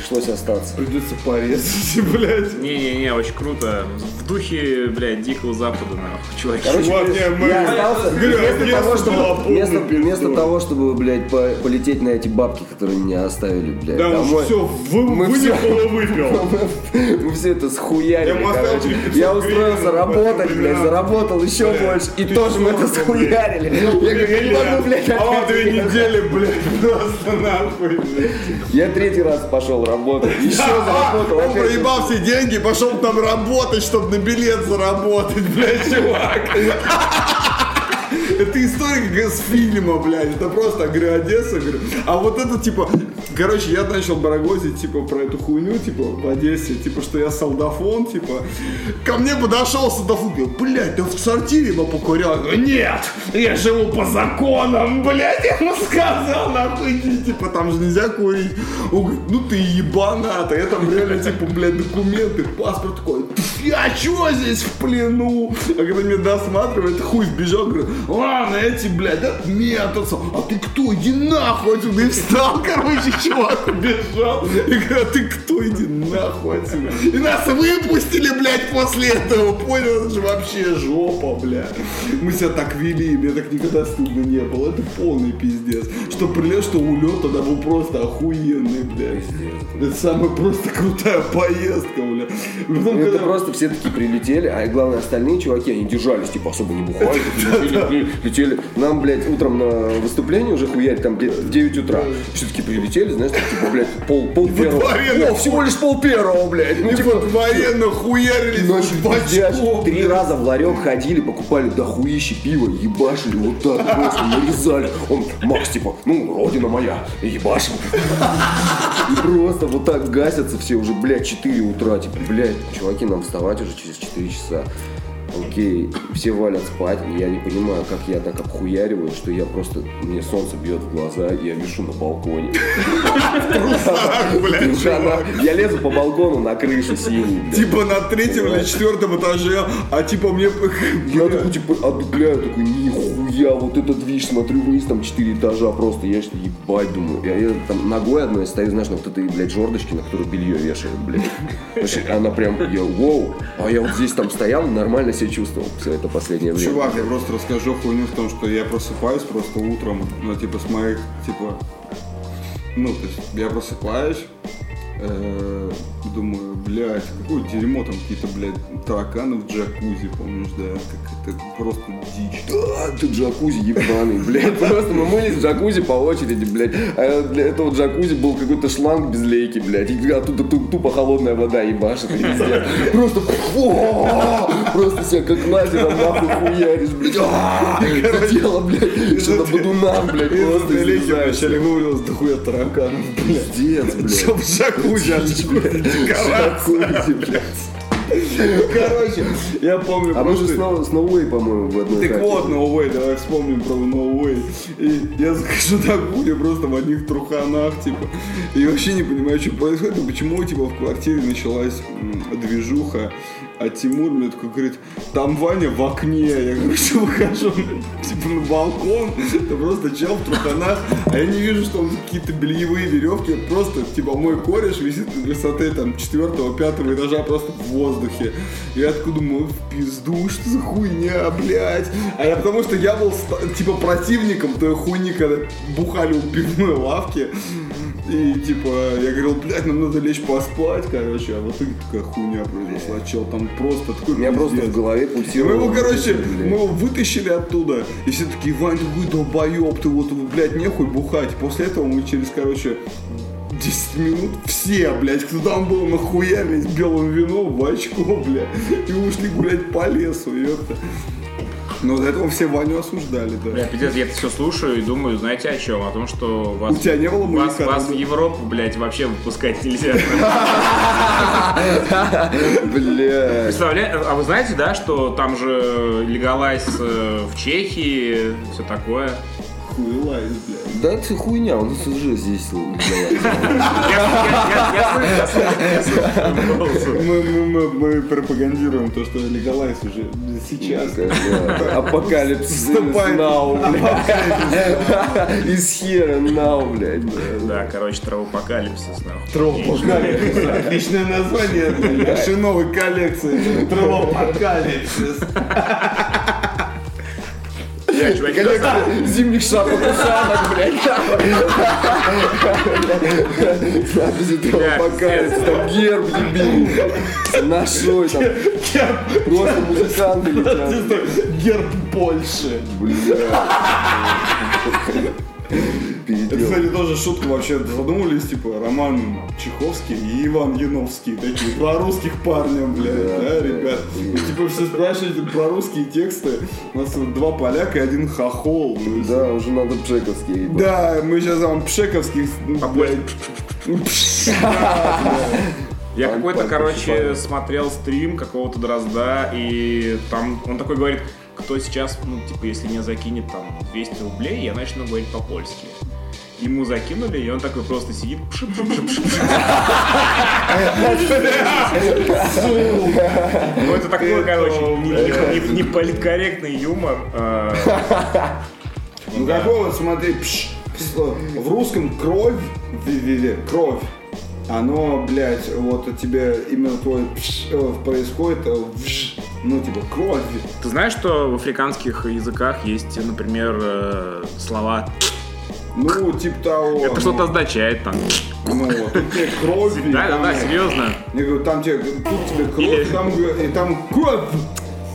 Пришлось остаться. Придется порезать, (laughs) блядь. Не-не-не, очень круто. В духе, блядь, Дикого Запада, нахуй, чуваки. Короче, Чувак, не, мы- я остался Говорю, вместо детство того, чтобы, полной вместо, вместо того, чтобы, блядь, по- полететь на эти бабки, которые меня оставили, блядь, Да, домой. все Мы вынюхал всё- и выпил. (laughs) Мы все это схуярили, Я ему оставил короче. 500 Я устроился работать, блядь, блядь, заработал еще Блядь, больше. И тоже мы это схуярили. Я говорю, я не могу, блядь, А две недели, блядь, (laughs) просто нахуй, блядь. Я третий раз пошел работать. Еще заработал. Он проебал все деньги, пошел там работать, чтобы на билет заработать, блядь, чувак. (laughs) Это история как из фильма, блядь. Это просто, говорю, Одесса, говорю. А вот это, типа, короче, я начал барагозить, типа, про эту хуйню, типа, в Одессе, типа, что я солдафон, типа. Ко мне подошел солдафон, говорит, блядь, ты в сортире? Я говорю, нет, я живу по законам, блядь. Я ему сказал, нахуй, типа, там же нельзя курить. Он говорит, ну ты ебанат, а я там реально, типа, блядь, документы, паспорт такой, я чё здесь в плену? А когда меня досматривает, хуй вбежал, говорю, ладно, эти, блядь, это методцы, а ты кто, иди нахуй отсюда, и встал, короче, чувак (laughs) убежал. И говорят, ты кто, иди нахуй отсюда. И нас выпустили, блядь, после этого. Понял, это же вообще жопа, бля. Мы себя так вели, мне так никогда стыдно не было. Это полный пиздец. Что прилет, что улет тогда был просто охуенный, блядь. Это самая просто крутая поездка, бля. Потом, это когда- просто все таки прилетели, а главное, остальные чуваки, они держались, типа, особо не бухали, (laughs) летели. Нам, блядь, утром на выступление уже хуярить, там, где-то в 9 утра. Все-таки прилетели, знаешь, там, типа, блядь, пол, пол первого. О, всего лишь пол первого, блядь. Ну, типа, во дворе нахуярились Ночь в пиздящий. бачков, Три раза в ларек ходили, покупали дохуище пива, ебашили вот так просто, нарезали. Он, Макс, типа, ну, родина моя, ебашим. И просто вот так гасятся все уже, блядь, 4 утра. Типа, блядь, чуваки, нам вставать уже через 4 часа. Окей, все валят спать, и я не понимаю, как я так обхуяриваю, что я просто, мне солнце бьет в глаза, и я вишу на балконе. Я лезу по балкону на крышу синий. Типа на третьем или четвертом этаже, а типа мне... Я такой, типа, отдупляю, такой, нихуя, вот этот движ, смотрю вниз, там четыре этажа просто, я что ебать, думаю. Я, там ногой одной стою, знаешь, на вот этой, блядь, жердочке, на которую белье вешают, блядь. Она прям, я, воу, а я вот здесь там стоял, нормально себя чувствовал все это последнее время. Чувак, я просто расскажу хуйню в том, что я просыпаюсь просто утром, ну, типа, с моих, типа, ну, то есть, я просыпаюсь, э, думаю, блядь, какое дерьмо, там какие-то, блядь, тараканы в джакузи, помнишь, да, как это просто дичь. Да, ты джакузи ебаный, блядь. Просто мы мылись в джакузи по очереди, блядь. А для этого джакузи был какой-то шланг без лейки, блядь. И оттуда ту- тупо холодная вода ебашит. Просто просто себя как лазером нахуй хуяришь, блядь. А, Это тело, блядь, что-то бодунам, блядь, просто Далеки излезаешься. вначале вывалилось дохуя тараканов, блядь. Пиздец, блядь. Чтоб в джакузи Блядь. Короче, я помню А мы же с Ноуэй, по-моему, в одной Так вот, Way, давай вспомним про Way. И я захожу на кухню просто в одних труханах, типа, и вообще не понимаю, что происходит, и почему, типа, в квартире началась движуха, а Тимур мне такой говорит, там Ваня в окне, я говорю, (laughs) что выхожу, типа, на балкон, это просто чел в труханах, а я не вижу, что он какие-то бельевые веревки, просто, типа, мой кореш висит на высоты, там, четвертого, пятого этажа просто в воздухе. Я такой думаю, в пизду, что за хуйня, блядь. А я потому что я был, типа, противником той хуйни, когда бухали у пивной лавки. И, типа, я говорил, блядь, нам надо лечь поспать, короче, а вот и такая хуйня произошла, чел, там просто такой У меня просто в голове И мы пульсировало. его, короче, блядь. мы его вытащили оттуда. И все такие, Вань, ты какой долбоеб, ты вот, блядь, нехуй бухать. После этого мы через, короче, 10 минут все, блядь, кто там был, нахуярились белым вином в очко, (laughs) блядь, и ушли гулять по лесу, ёпта. Но до этого все Ваню осуждали, да. Бля, пиздец, я это все слушаю и думаю, знаете о чем? О том, что вас, У тебя не было вас, вас в? Европу, блядь, вообще выпускать нельзя. Бля. Представляете, а вы знаете, да, что там же легалайз э, в Чехии, все такое? Блядь. Да это хуйня, нас уже здесь. (laughs) Мы, мы, мы, мы пропагандируем то, что легалайз уже сейчас. Апокалипсис now, блядь. Из хера now, блядь. Да, короче, травопокалипсис, нахуй. Отличное название нашей новой коллекции. Травопокалипсис. Я, чуваки, зимних шапок ушанок, блядь. Надписи апокалипсис, там герб ебиный. Нашой там. Просто музыканты летят. Герб Польши. Бля. Это, Передел. кстати, тоже шутка вообще. Задумались, типа, Роман Чеховский и Иван Яновский. Такие два русских парня, блядь, Да, да, да. ребят. И, типа, все спрашиваете про русские тексты. У нас вот два поляка и один хохол. Ну, Да, уже надо Джековский. ебать. Да, мы сейчас вам пшековских, ну, (laughs) блядь, Я какой-то, короче, смотрел стрим какого-то Дрозда, и там он такой говорит, кто сейчас, ну, типа, если мне закинет там 200 рублей, я начну говорить по-польски. Ему закинули, и он такой просто сидит. Ну, это такой, короче, не- не- не- не политкорректный юмор. Ну какой вот, смотри, в русском кровь, кровь, оно, блядь, вот у тебя именно твой пш, э, происходит, э, ну, типа, кровь. Ты знаешь, что в африканских языках есть, например, э, слова Ну, типа того. Это ну, что-то означает там. Ну, вот, тут тебе кровь. Да, да, да, серьезно. Я говорю, там тебе, тут тебе кровь, там, и там кровь.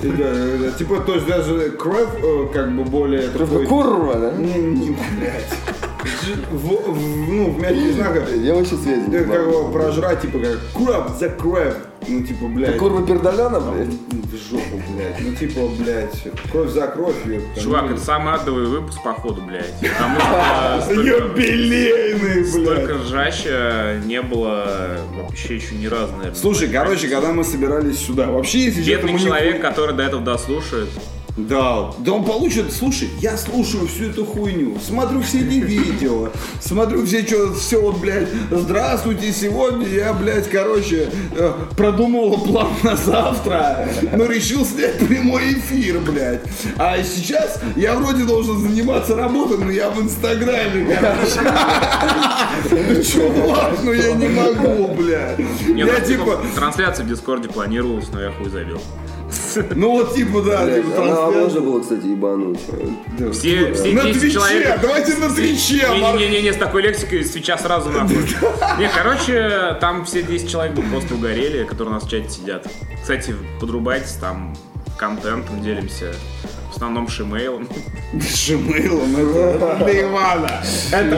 И да, да, Типа, то есть даже кровь, э, как бы более такой... Курва, да? Не, не, блядь. В- в- ну, в мягких знаках. Я вообще Ты как его прожрать, типа как кровь за кровь. Ну, типа, блядь. Курва пердаляна, блядь? В жопу, блядь. Ну, типа, блядь, кровь за кровь. ёпта. Чувак, Ну, это самый адовый выпуск, походу, блядь. Потому что (laughs) столько, Юбилейный, столько блядь. ржача не было вообще еще ни разу, наверное. Слушай, короче, когда мы собирались сюда, вообще, если Бедный человек, который до этого дослушает. Да, да он получит, слушай, я слушаю всю эту хуйню, смотрю все эти видео, смотрю все, что, все вот, блядь, здравствуйте, сегодня я, блядь, короче, э, продумал план на завтра, но решил снять прямой эфир, блядь. А сейчас я вроде должен заниматься работой, но я в Инстаграме, короче. Ну, Чувак, ну я не могу, блядь. Не, Я ну, типа, Трансляция в Дискорде планировалась, но я хуй забил. (laughs) ну вот типа, да, Блядь, типа трансляция. можно было, кстати, ебануть. Все, все На 10 Твиче, человек... давайте на Твиче. Не-не-не, с такой лексикой свеча сразу нахуй. (laughs) Не, короче, там все 10 человек бы просто угорели, которые у нас в чате сидят. Кстати, подрубайтесь, там контентом делимся. В основном шимейлом. (laughs) Шимейлом, это для Ивана. Это.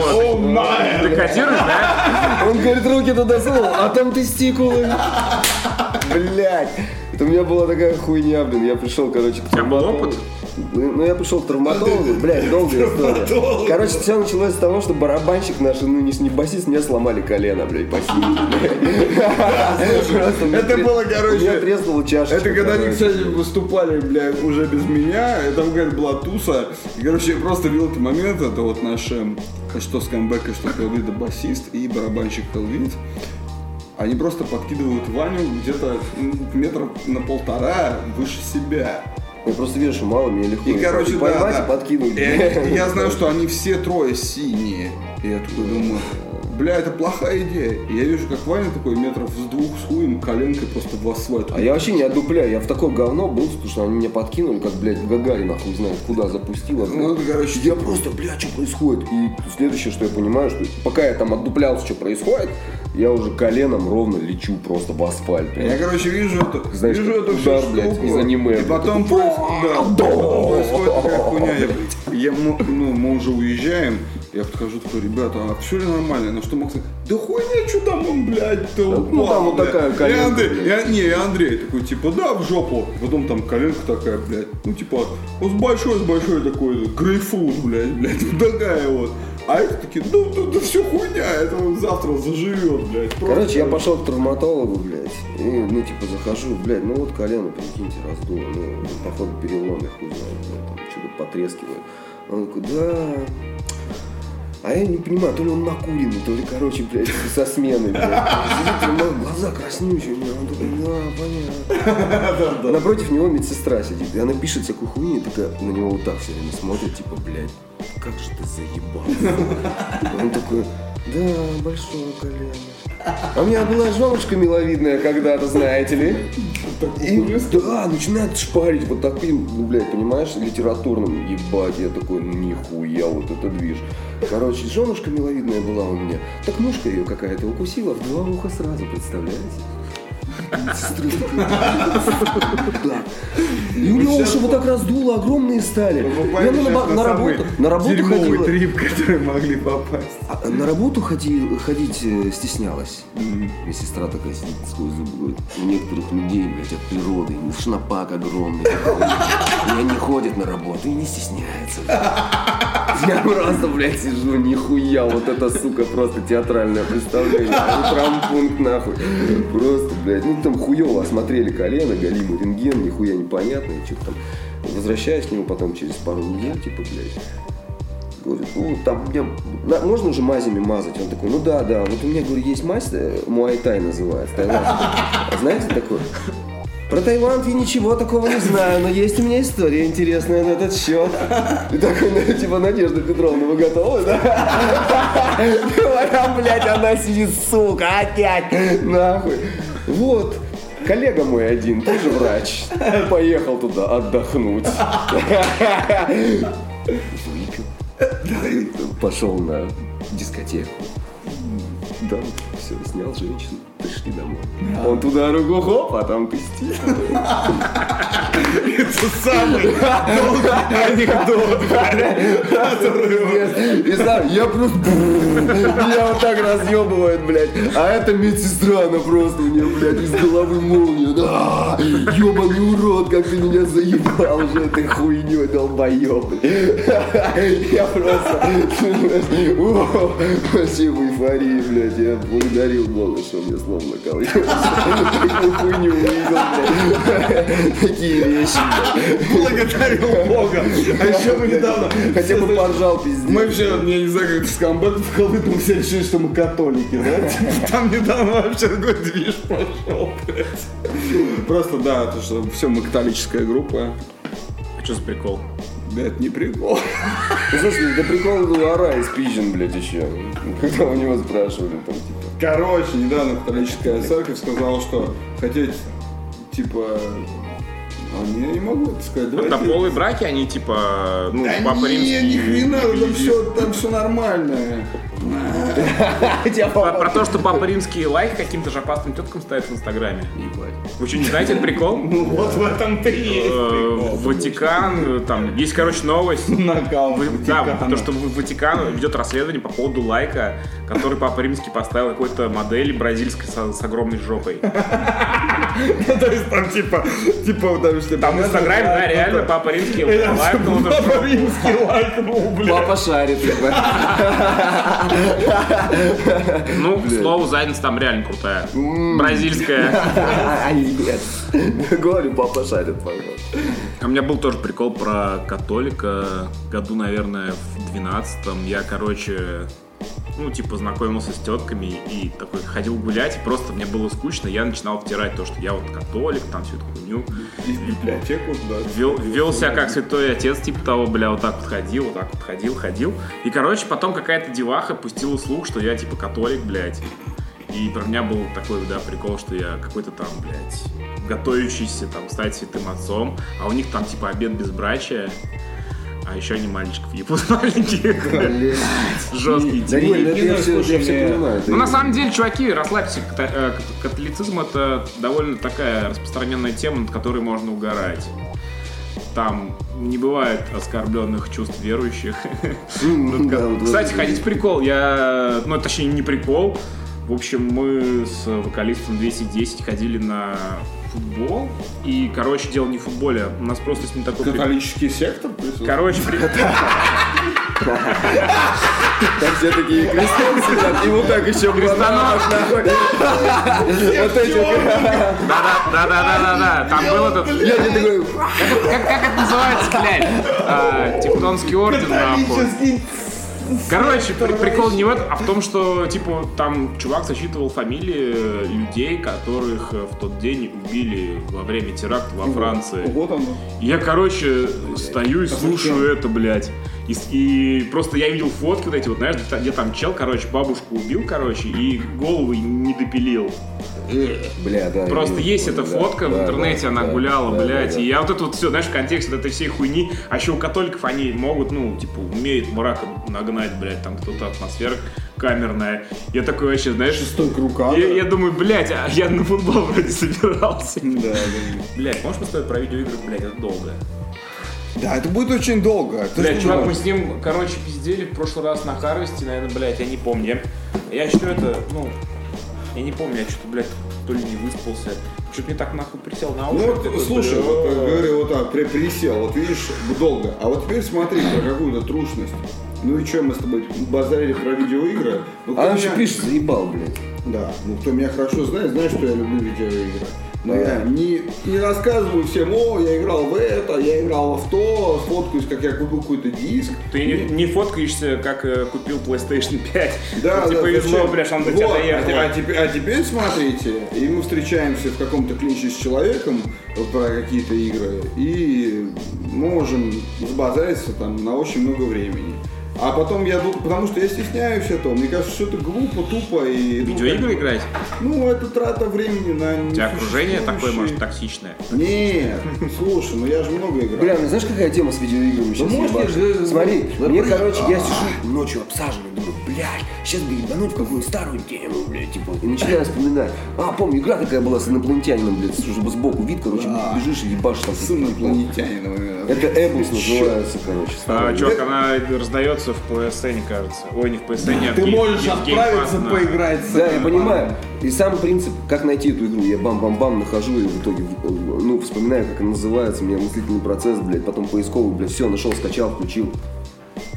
Ты кодируешь, да? Он говорит, руки туда сунул, а там тестикулы. Блять. Это у меня была такая хуйня, блин. Я пришел, короче, к травматологу. опыт? Ну, ну, я пришел к травматологу, блядь, долгая история. Короче, все началось с того, что барабанщик наш и нынешний басист мне сломали колено, блядь, по. Это было, короче, треснула чашечка. это когда они, кстати, выступали, бля, уже без меня, там какая-то была туса. Короче, я просто видел этот момент, это вот наш, эм, что с камбэка, что Хелвида басист и барабанщик Хелвид. Они просто подкидывают Ваню где-то метров на полтора выше себя. Я просто вижу, что мало мне легко. И, короче, да, поймать да. и подкинуть. И они- я знаю, что они все трое синие. И я такой думаю, бля, это плохая идея. И я вижу, как Ваня такой метров с двух с хуем коленкой просто в асфальт. А я вообще не отдупляю, я в такое говно был, потому что они меня подкинули, как, блядь, Гагарин, хуй знает, куда запустила. Ну, это, короче, Я просто, блядь, что происходит? И следующее, что я понимаю, что пока я там отдуплялся, что происходит, я уже коленом ровно лечу просто в асфальт. Я, короче, вижу эту, Знаешь, вижу эту удар, всю блядь, штуку, из аниме, и потом, проис- да, потом происходит такая хуйня. Я, я ну, мы уже уезжаем, я подхожу такой, ребята, а все ли нормально? На что Макс да хуйня, что там он, блядь, то ну, упал, там вот блядь». такая И коленка, Андрей, блядь. я- не, и Андрей такой, типа, да, в жопу. Потом там коленка такая, блядь, ну, типа, вот с большой, с большой такой, грейпфрут, блядь, блядь, вот такая вот. А эти такие, ну, да, да все хуйня, это он завтра заживет, блядь. Просто- Короче, я пошел к травматологу, блядь, и, ну, типа, захожу, блядь, ну вот колено, прикиньте, раздуло, ну, походу перелом, я хуй знаю, блядь, там что-то потрескивает. Он такой, да, а я не понимаю, то ли он накуренный, то ли, короче, блядь, (laughs) со смены, блядь. Сидит, у него глаза краснющие, у меня, он такой, да, понятно. (laughs) Напротив него медсестра сидит, и она пишет всякую хуйню, и такая на него вот так все время смотрит, типа, блядь, как же ты заебал. Он такой, да, большое колено. А у меня была женушка миловидная когда-то, знаете ли. И да, начинает шпарить вот таким, ну, блядь, понимаешь, литературным. Ебать, я такой, нихуя, вот это движ. Короче, женушка миловидная была у меня. Так мушка ее какая-то укусила в два уха сразу, представляете? И у него уши вот так раздуло, огромные стали. И она на, работу, на работу ходила. трип, который могли попасть. А На работу ходи- ходить э, стеснялась. И сестра такая сидит сквозь зубы говорит, у некоторых людей, блядь, от природы, шнапак огромный. И они ходят на работу и не стесняются. Я просто, блядь, сижу, нихуя, вот это, сука, просто театральное представление. Трампункт, нахуй. Просто, блядь, ну там хуево осмотрели колено, галимый рентген, нихуя непонятно, и что-то там. Возвращаюсь к нему потом через пару недель, типа, блядь. Говорит, ну, там мне, на- можно уже мазями мазать? Он такой, ну да, да, вот у меня, говорю, есть мазь, э, муайтай называется. А знаете такое? Про Таиланд я ничего такого не знаю, но есть у меня история интересная на этот счет. И такой, ну, типа, Надежда Петровна, вы готовы, да? Говоря, блядь, она сидит, сука, опять, нахуй. Вот, коллега мой один, тоже врач, поехал туда отдохнуть. Выпил. Пошел на дискотеку. Да, все, снял женщину, пришли домой. Он туда руку хоп, а там пусти. Это самый анекдот, И знаю, я просто... Меня вот так разъебывает, блядь. А эта медсестра, она просто у нее, блядь, из головы молния. Да, ебаный урод, как ты меня заебал уже этой хуйней, долбоеб. Я просто... (laughs) Вообще в эйфории, блядь. Я благодарил Бога, что мне словно накал. (laughs) Такую хуйню увидел, блядь. Такие вещи, благодарил Бога. А еще мы недавно... Хотя бы поржал, пиздец. Мы вообще, я не знаю, как в скамбэк в Колыпу мы все решили, что мы католики, да? (laughs) Там недавно вообще такой движ пошел, блядь. Просто, да, то, что все, мы католическая группа. А что за прикол? Да, это не прикол. Ну, слушай, это прикол был Ара из Пижин, блядь, еще. Когда у него спрашивали, там, типа, Короче, недавно католическая церковь сказала, что хотеть, типа... А, не, могу это сказать. Давайте- Однополые браки, они типа, ну, Да папа не, римский. ни хрена, там все, там все нормально. (laughs) Про, про то, что папа римский лайк каким-то жопастым теткам ставит в инстаграме. Вы что, не знаете этот прикол? Ну вот в этом-то и есть Э, прикол. Ватикан, э, там, есть, короче, новость. (laughs) Накал Да, то, что в- Ватикан ведет расследование по поводу лайка, который Папа Римский поставил какой-то модели бразильской с, огромной жопой. (laughs) Ну, То есть там типа, типа, там что Там в Инстаграме, да, реально Папа Римский лайкнул Папа. Римский лайкнул, блядь. Папа шарит, типа. Ну, к слову, задница там реально крутая. Бразильская. (laughs) Нет. Говорю, папа шарит, пожалуйста. А У меня был тоже прикол про католика. Году, наверное, в 12-м. Я, короче, ну, типа, знакомился с тетками и такой ходил гулять, и просто мне было скучно, я начинал втирать то, что я вот католик, там всю эту хуйню. И в библиотеку, да. Вел, вел себя как святой отец, типа того, бля, вот так вот ходил, вот так вот ходил, ходил. И, короче, потом какая-то деваха пустила слух, что я, типа, католик, блядь. И про меня был такой, да, прикол, что я какой-то там, блядь, готовящийся там стать святым отцом, а у них там, типа, обед безбрачия. А еще они мальчиков ебут (laughs) маленьких. Жесткий Да нет, ну это я все, я все понимаю. ну, на самом деле, чуваки, расслабьтесь. Э, кат- Католицизм — это довольно такая распространенная тема, над которой можно угорать. Там не бывает оскорбленных чувств верующих. Да, вот Кстати, ходить прикол. Я, ну, точнее, не прикол. В общем, мы с вокалистом 210 ходили на футбол. И, короче, дело не в футболе. У нас просто с ним такой... Католический сектор присутствует. Короче, при- (laughs) Там все такие крестом сидят, и вот так еще бананов. Вот эти. Да-да-да-да-да-да. Там был этот... Я тебе такой, Как, как это называется, блядь? А, Тевтонский орден, нахуй. Короче, при- прикол не в этом, а в том, что, типа, там чувак зачитывал фамилии э, людей, которых э, в тот день убили во время теракта во Франции. Вот оно. Я, короче, стою и слушаю это, блядь. И, и просто я видел фотки вот эти, вот, знаешь, где, где там чел, короче, бабушку убил, короче, и головы не допилил. Бля, да. Просто я есть эта да, фотка в да, интернете, да, она да, гуляла, да, блядь. да, И я вот это вот все, знаешь, в контексте вот этой всей хуйни. А еще у католиков они могут, ну, типа, умеют мрака нагнать, блядь, там кто-то атмосфера камерная. Я такой вообще, знаешь, Шестой круг я, я думаю, блядь, а я на футбол (laughs) вроде собирался. Да, да. Блядь, можешь поставить про видеоигры, блядь, это долго. Да, это будет очень долго. Ты Блядь, чувак, мы понимаешь. с ним, короче, пиздели в прошлый раз на Харвесте, наверное, блядь, я не помню. Я, я что это, ну, я не помню, я что-то, блядь, то ли не выспался. Что-то мне так нахуй присел на Ну уши. вот, такой, слушай, бля. вот, э, говорю вот так, при- присел, вот видишь, долго. А вот теперь смотри про какую-то трушность. Ну и что, мы с тобой базарили про видеоигры? Ну, А он еще меня- пишет, заебал, блядь. Да, ну кто меня хорошо знает, знает, что я люблю видеоигры. Но я не, не рассказываю всем, о, я играл в это, я играл в то, сфоткаюсь, как я купил какой-то диск. Ты не, не фоткаешься, как э, купил PlayStation 5. Да, Вот тебе да, повезло, зачем? блядь, он до Вот, тебя а, а теперь, а теперь смотрите, и мы встречаемся в каком-то клинче с человеком про какие-то игры, и можем сбазариться там на очень много времени. А потом я думаю, потому что я стесняюсь этого, мне кажется, что это глупо, тупо и... ну, Видеоигры как- играть? Ну, это трата времени на У тебя окружение такое, может, токсичное? Нет, слушай, ну я же много играл. Бля, ну знаешь, какая тема с видеоиграми сейчас Смотри, да, мне, короче, я сижу ночью обсаженный, думаю, блядь, сейчас бы ебануть в какую старую тему, блядь, типа, и начинаю вспоминать. А, помню, игра такая была с инопланетянином, блядь, чтобы сбоку вид, короче, бежишь и ебашь там. С инопланетянином. Это Эбус называется, короче. А, чувак, она раздается в PSN, кажется. Ой, не в PSN, а в Ты можешь отправиться поиграть. Да, я понимаю. И сам принцип, как найти эту игру, я бам-бам-бам нахожу и в итоге, ну, вспоминаю, как она называется, у меня мыслительный процесс, блядь, потом поисковый, блядь, все, нашел, скачал, включил.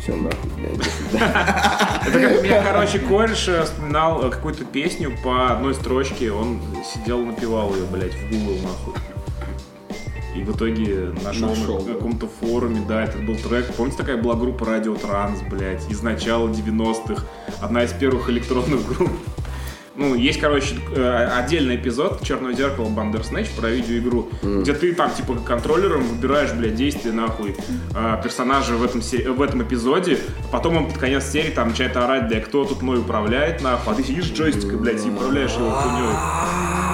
Все, нахуй, блядь. (laughs) Это как меня, короче, кореш вспоминал э, какую-то песню по одной строчке, он сидел, напевал ее, блядь, в Google, нахуй. И в итоге нашел, Нашел, на каком-то форуме, да, этот был трек. Помните, такая была группа Радио Транс, блядь, из начала 90-х. Одна из первых электронных групп. Ну, есть, короче, э, отдельный эпизод Черного зеркала Бандерснэч про видеоигру, где ты там, типа, контроллером выбираешь, блядь, действия, нахуй, э, персонажа в этом, се- в этом эпизоде, а потом он под конец серии там начинает орать, да кто тут мной управляет, нахуй, а ты сидишь джойстиком, блядь, и управляешь его хуйней.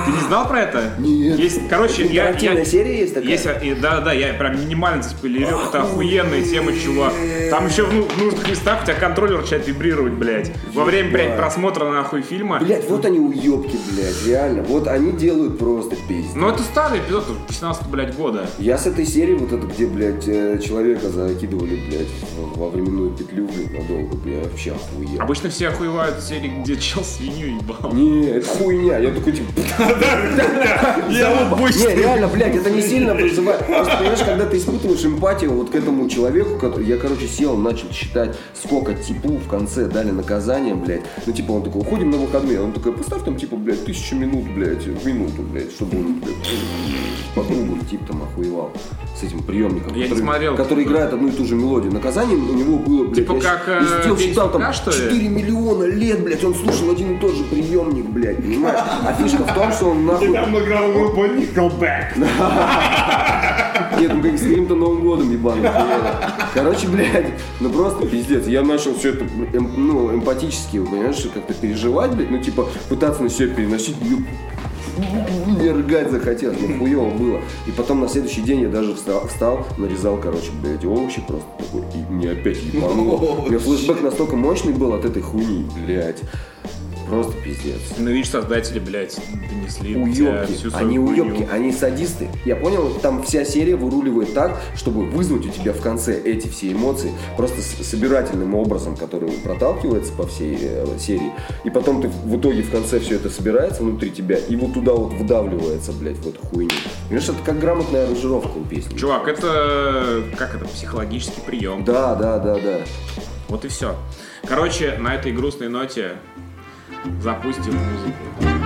Ты не знал про это? Нет. Есть, короче, я... Я- серия есть такая? есть, и, да, да, я прям минимально заспойлерил. Это охуенная тема, чувак. Там еще в, ну- в нужных местах у тебя контроллер начинает вибрировать, блядь. Во время, блядь, просмотра нахуй фильма. Блять, вот они уебки, блядь, реально. Вот они делают просто пиздец. Ну это старый эпизод, 18 блядь, года. Я с этой серии, вот это, где, блядь, э, человека закидывали, блядь, во временную петлю, блядь, надолго, бля, вообще охуел. Обычно все охуевают в серии, где чел свинью ебал. Не, это хуйня. Я такой, типа... (laughs) Не, реально, блядь, это не сильно вызывает. Просто, понимаешь, когда ты испытываешь эмпатию вот к этому человеку, который... Я, короче, сел, начал считать, сколько типу в конце дали наказание, блядь. Ну, типа, он такой, уходим на выходные. Он такой, поставь там, типа, блядь, тысячу минут, блядь, в минуту, блядь, чтобы он, блядь, по кругу тип там охуевал с этим приемником. Я не который, смотрел. Который играет одну и ту же мелодию. Наказание у него было, блядь, Типа я как, э, сидел, День считал там ли? 4 миллиона лет, блядь, он слушал один и тот же приемник, блядь, понимаешь? А фишка в том, что он нахуй... Там играл группа Nickelback. (laughs) Нет, ну как с каким-то Новым годом ебаным. Короче, блядь, ну просто пиздец. Я начал все это, эм- ну, эмпатически, понимаешь, как-то переживать, блядь, ну типа пытаться на себя переносить. ну, Мне рыгать захотелось, мне хуево было. И потом на следующий день я даже встал, встал нарезал, короче, блядь, овощи просто такой, и мне опять ебануло. (laughs) У меня флешбэк настолько мощный был от этой хуйни, блядь. Просто пиздец. Ну видишь, создатели, блядь, донесли Уебки, всю свою они уебки, они садисты. Я понял, там вся серия выруливает так, чтобы вызвать у тебя в конце эти все эмоции, просто собирательным образом, который проталкивается по всей э, серии. И потом ты в итоге в конце все это собирается внутри тебя, и вот туда вот вдавливается, блядь, в эту хуйню. Понимаешь, это как грамотная аранжировка у песни. Чувак, это как это, психологический прием. Да, да, да, да. Вот и все. Короче, на этой грустной ноте запустим музыку.